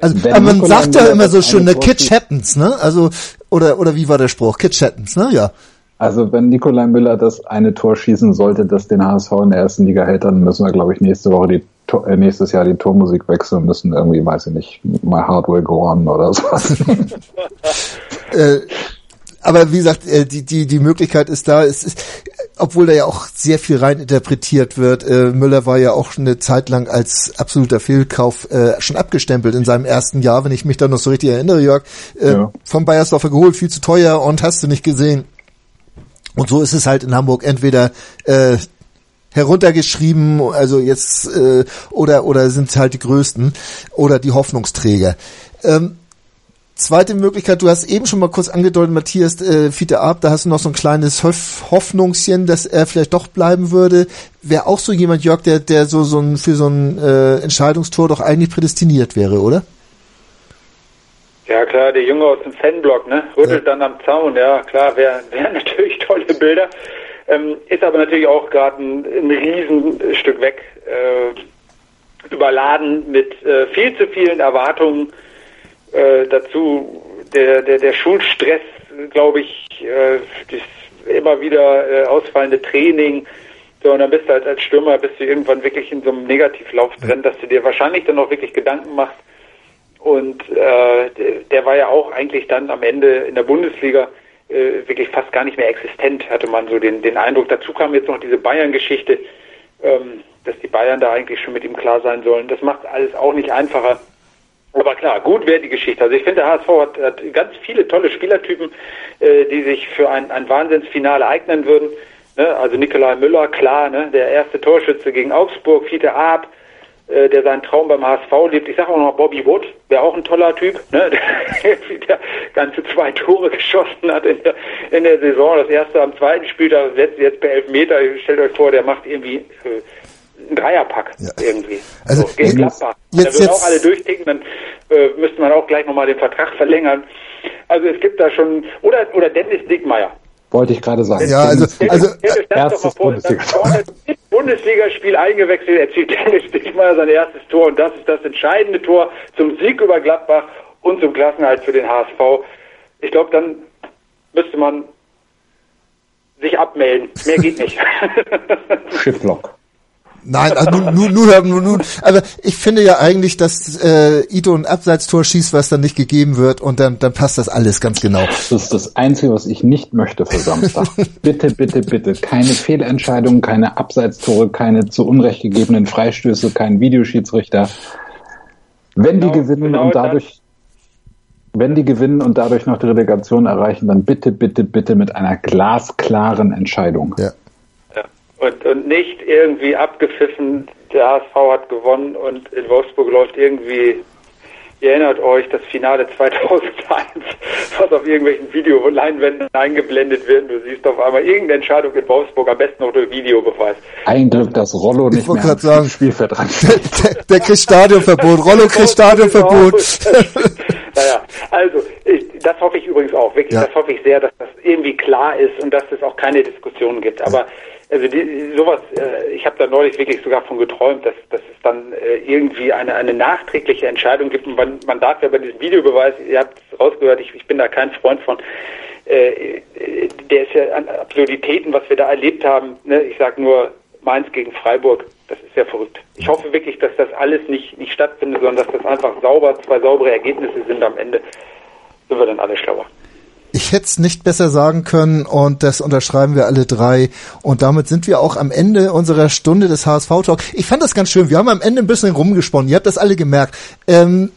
also, aber man Nikolai sagt ja immer so schön, ne, Kitsch happens, ne? Also, oder, oder wie war der Spruch? Kitsch happens, ne? Ja. Also, wenn Nikolai Müller das eine Tor schießen sollte, das den HSV in der ersten Liga hält, dann müssen wir, glaube ich, nächste Woche die, äh, nächstes Jahr die Tormusik wechseln müssen. Irgendwie, weiß ich nicht, My Heart Will Go On oder sowas. äh, aber wie gesagt, äh, die, die, die Möglichkeit ist da. Es ist, obwohl da ja auch sehr viel rein interpretiert wird. Äh, Müller war ja auch eine Zeit lang als absoluter Fehlkauf äh, schon abgestempelt in seinem ersten Jahr, wenn ich mich da noch so richtig erinnere, Jörg. Äh, ja. Vom Bayersdorfer geholt, viel zu teuer und hast du nicht gesehen. Und so ist es halt in Hamburg entweder äh, heruntergeschrieben, also jetzt äh, oder oder sind halt die größten oder die Hoffnungsträger. Ähm, Zweite Möglichkeit, du hast eben schon mal kurz angedeutet, Matthias äh, Fiete Ab, da hast du noch so ein kleines Hoffnungschen, dass er vielleicht doch bleiben würde. Wäre auch so jemand, Jörg, der, der so, so ein, für so ein äh, Entscheidungstor doch eigentlich prädestiniert wäre, oder? Ja klar, der Junge aus dem Fanblock, ne? Rüttelt ja. dann am Zaun, ja klar, wäre wär natürlich tolle Bilder. Ähm, ist aber natürlich auch gerade ein, ein Riesenstück weg. Äh, überladen mit äh, viel zu vielen Erwartungen äh, dazu der, der, der Schulstress, glaube ich, äh, das immer wieder äh, ausfallende Training. So, und dann bist du halt als Stürmer, bist du irgendwann wirklich in so einem Negativlauf drin, dass du dir wahrscheinlich dann noch wirklich Gedanken machst. Und äh, der war ja auch eigentlich dann am Ende in der Bundesliga äh, wirklich fast gar nicht mehr existent, hatte man so den, den Eindruck. Dazu kam jetzt noch diese Bayern-Geschichte, ähm, dass die Bayern da eigentlich schon mit ihm klar sein sollen. Das macht alles auch nicht einfacher. Aber klar, gut wäre die Geschichte. Also ich finde, der HSV hat, hat ganz viele tolle Spielertypen, äh, die sich für ein, ein Wahnsinnsfinale eignen würden. Ne? Also Nikolai Müller, klar, ne? der erste Torschütze gegen Augsburg, Fiete Ab, äh, der seinen Traum beim HSV lebt. Ich sage auch noch Bobby Wood, wäre auch ein toller Typ, ne? der, der ganze zwei Tore geschossen hat in der, in der Saison. Das erste am zweiten Spieltag, jetzt, jetzt per Elfmeter. Stellt euch vor, der macht irgendwie... Äh, ein Dreierpack ja. irgendwie. Also so, gegen Gladbach. Jetzt, da würden auch alle durchticken, dann äh, müsste man auch gleich nochmal den Vertrag verlängern. Also es gibt da schon, oder, oder Dennis Dickmeyer. Wollte ich gerade sagen. Ja, also, also, erstes Bundesliga. Bundesligaspiel eingewechselt, erzielt Dennis Dickmeyer sein erstes Tor und das ist das entscheidende Tor zum Sieg über Gladbach und zum Klassenhalt für den HSV. Ich glaube, dann müsste man sich abmelden. Mehr geht nicht. Schifflock. Nein, also nun, nun, nun, nun, nun, aber ich finde ja eigentlich, dass äh, Ito ein Abseitstor schießt, was dann nicht gegeben wird und dann, dann passt das alles ganz genau. Das ist das Einzige, was ich nicht möchte für Samstag. bitte, bitte, bitte. Keine Fehlentscheidungen, keine Abseitstore, keine zu Unrecht gegebenen Freistöße, kein Videoschiedsrichter. Wenn genau, die gewinnen genau und dadurch, wenn die gewinnen und dadurch noch die Relegation erreichen, dann bitte, bitte, bitte mit einer glasklaren Entscheidung. Ja. Und, und nicht irgendwie abgepfiffen, der HSV hat gewonnen und in Wolfsburg läuft irgendwie, ihr erinnert euch, das Finale 2001, was auf irgendwelchen Videoleinwänden eingeblendet wird. Du siehst auf einmal irgendeine Entscheidung in Wolfsburg, am besten noch durch Videobeweis. Ein Glück, dass Rollo nicht mehr am sagen, Spielfeld dran der, der, der kriegt Stadionverbot. Rollo kriegt Stadionverbot. naja, also ich, das hoffe ich übrigens auch. Wirklich, ja. das hoffe ich sehr, dass das irgendwie klar ist und dass es auch keine Diskussionen gibt. Aber also die, sowas, äh, ich habe da neulich wirklich sogar von geträumt, dass, dass es dann äh, irgendwie eine, eine nachträgliche Entscheidung gibt. Und man, man darf ja bei diesem Videobeweis, ihr habt es rausgehört, ich, ich bin da kein Freund von, äh, der ist ja an Absurditäten, was wir da erlebt haben. Ne? Ich sage nur Mainz gegen Freiburg, das ist ja verrückt. Ich hoffe wirklich, dass das alles nicht, nicht stattfindet, sondern dass das einfach sauber, zwei saubere Ergebnisse sind am Ende. Sind wir dann alle schlauer. Ich hätte es nicht besser sagen können und das unterschreiben wir alle drei. Und damit sind wir auch am Ende unserer Stunde des HSV-Talk. Ich fand das ganz schön. Wir haben am Ende ein bisschen rumgesponnen. Ihr habt das alle gemerkt. Ähm,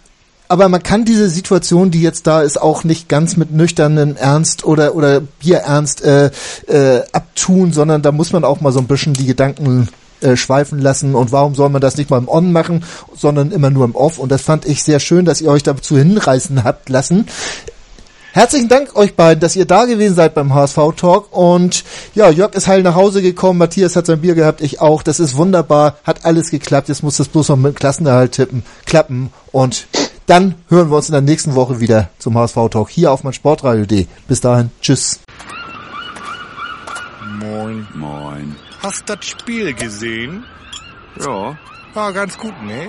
aber man kann diese Situation, die jetzt da ist, auch nicht ganz mit nüchternen Ernst oder oder Bierernst äh, äh, abtun, sondern da muss man auch mal so ein bisschen die Gedanken äh, schweifen lassen und warum soll man das nicht mal im On machen, sondern immer nur im Off und das fand ich sehr schön, dass ihr euch dazu hinreißen habt lassen. Herzlichen Dank euch beiden, dass ihr da gewesen seid beim HSV Talk. Und ja, Jörg ist heil nach Hause gekommen, Matthias hat sein Bier gehabt, ich auch. Das ist wunderbar, hat alles geklappt. Jetzt muss das bloß noch mit Klassenerhalt tippen, klappen. Und dann hören wir uns in der nächsten Woche wieder zum HSV Talk hier auf mein Sportradio.de. Bis dahin, tschüss. Moin. Moin. Hast das Spiel gesehen? Ja. War ganz gut, ne?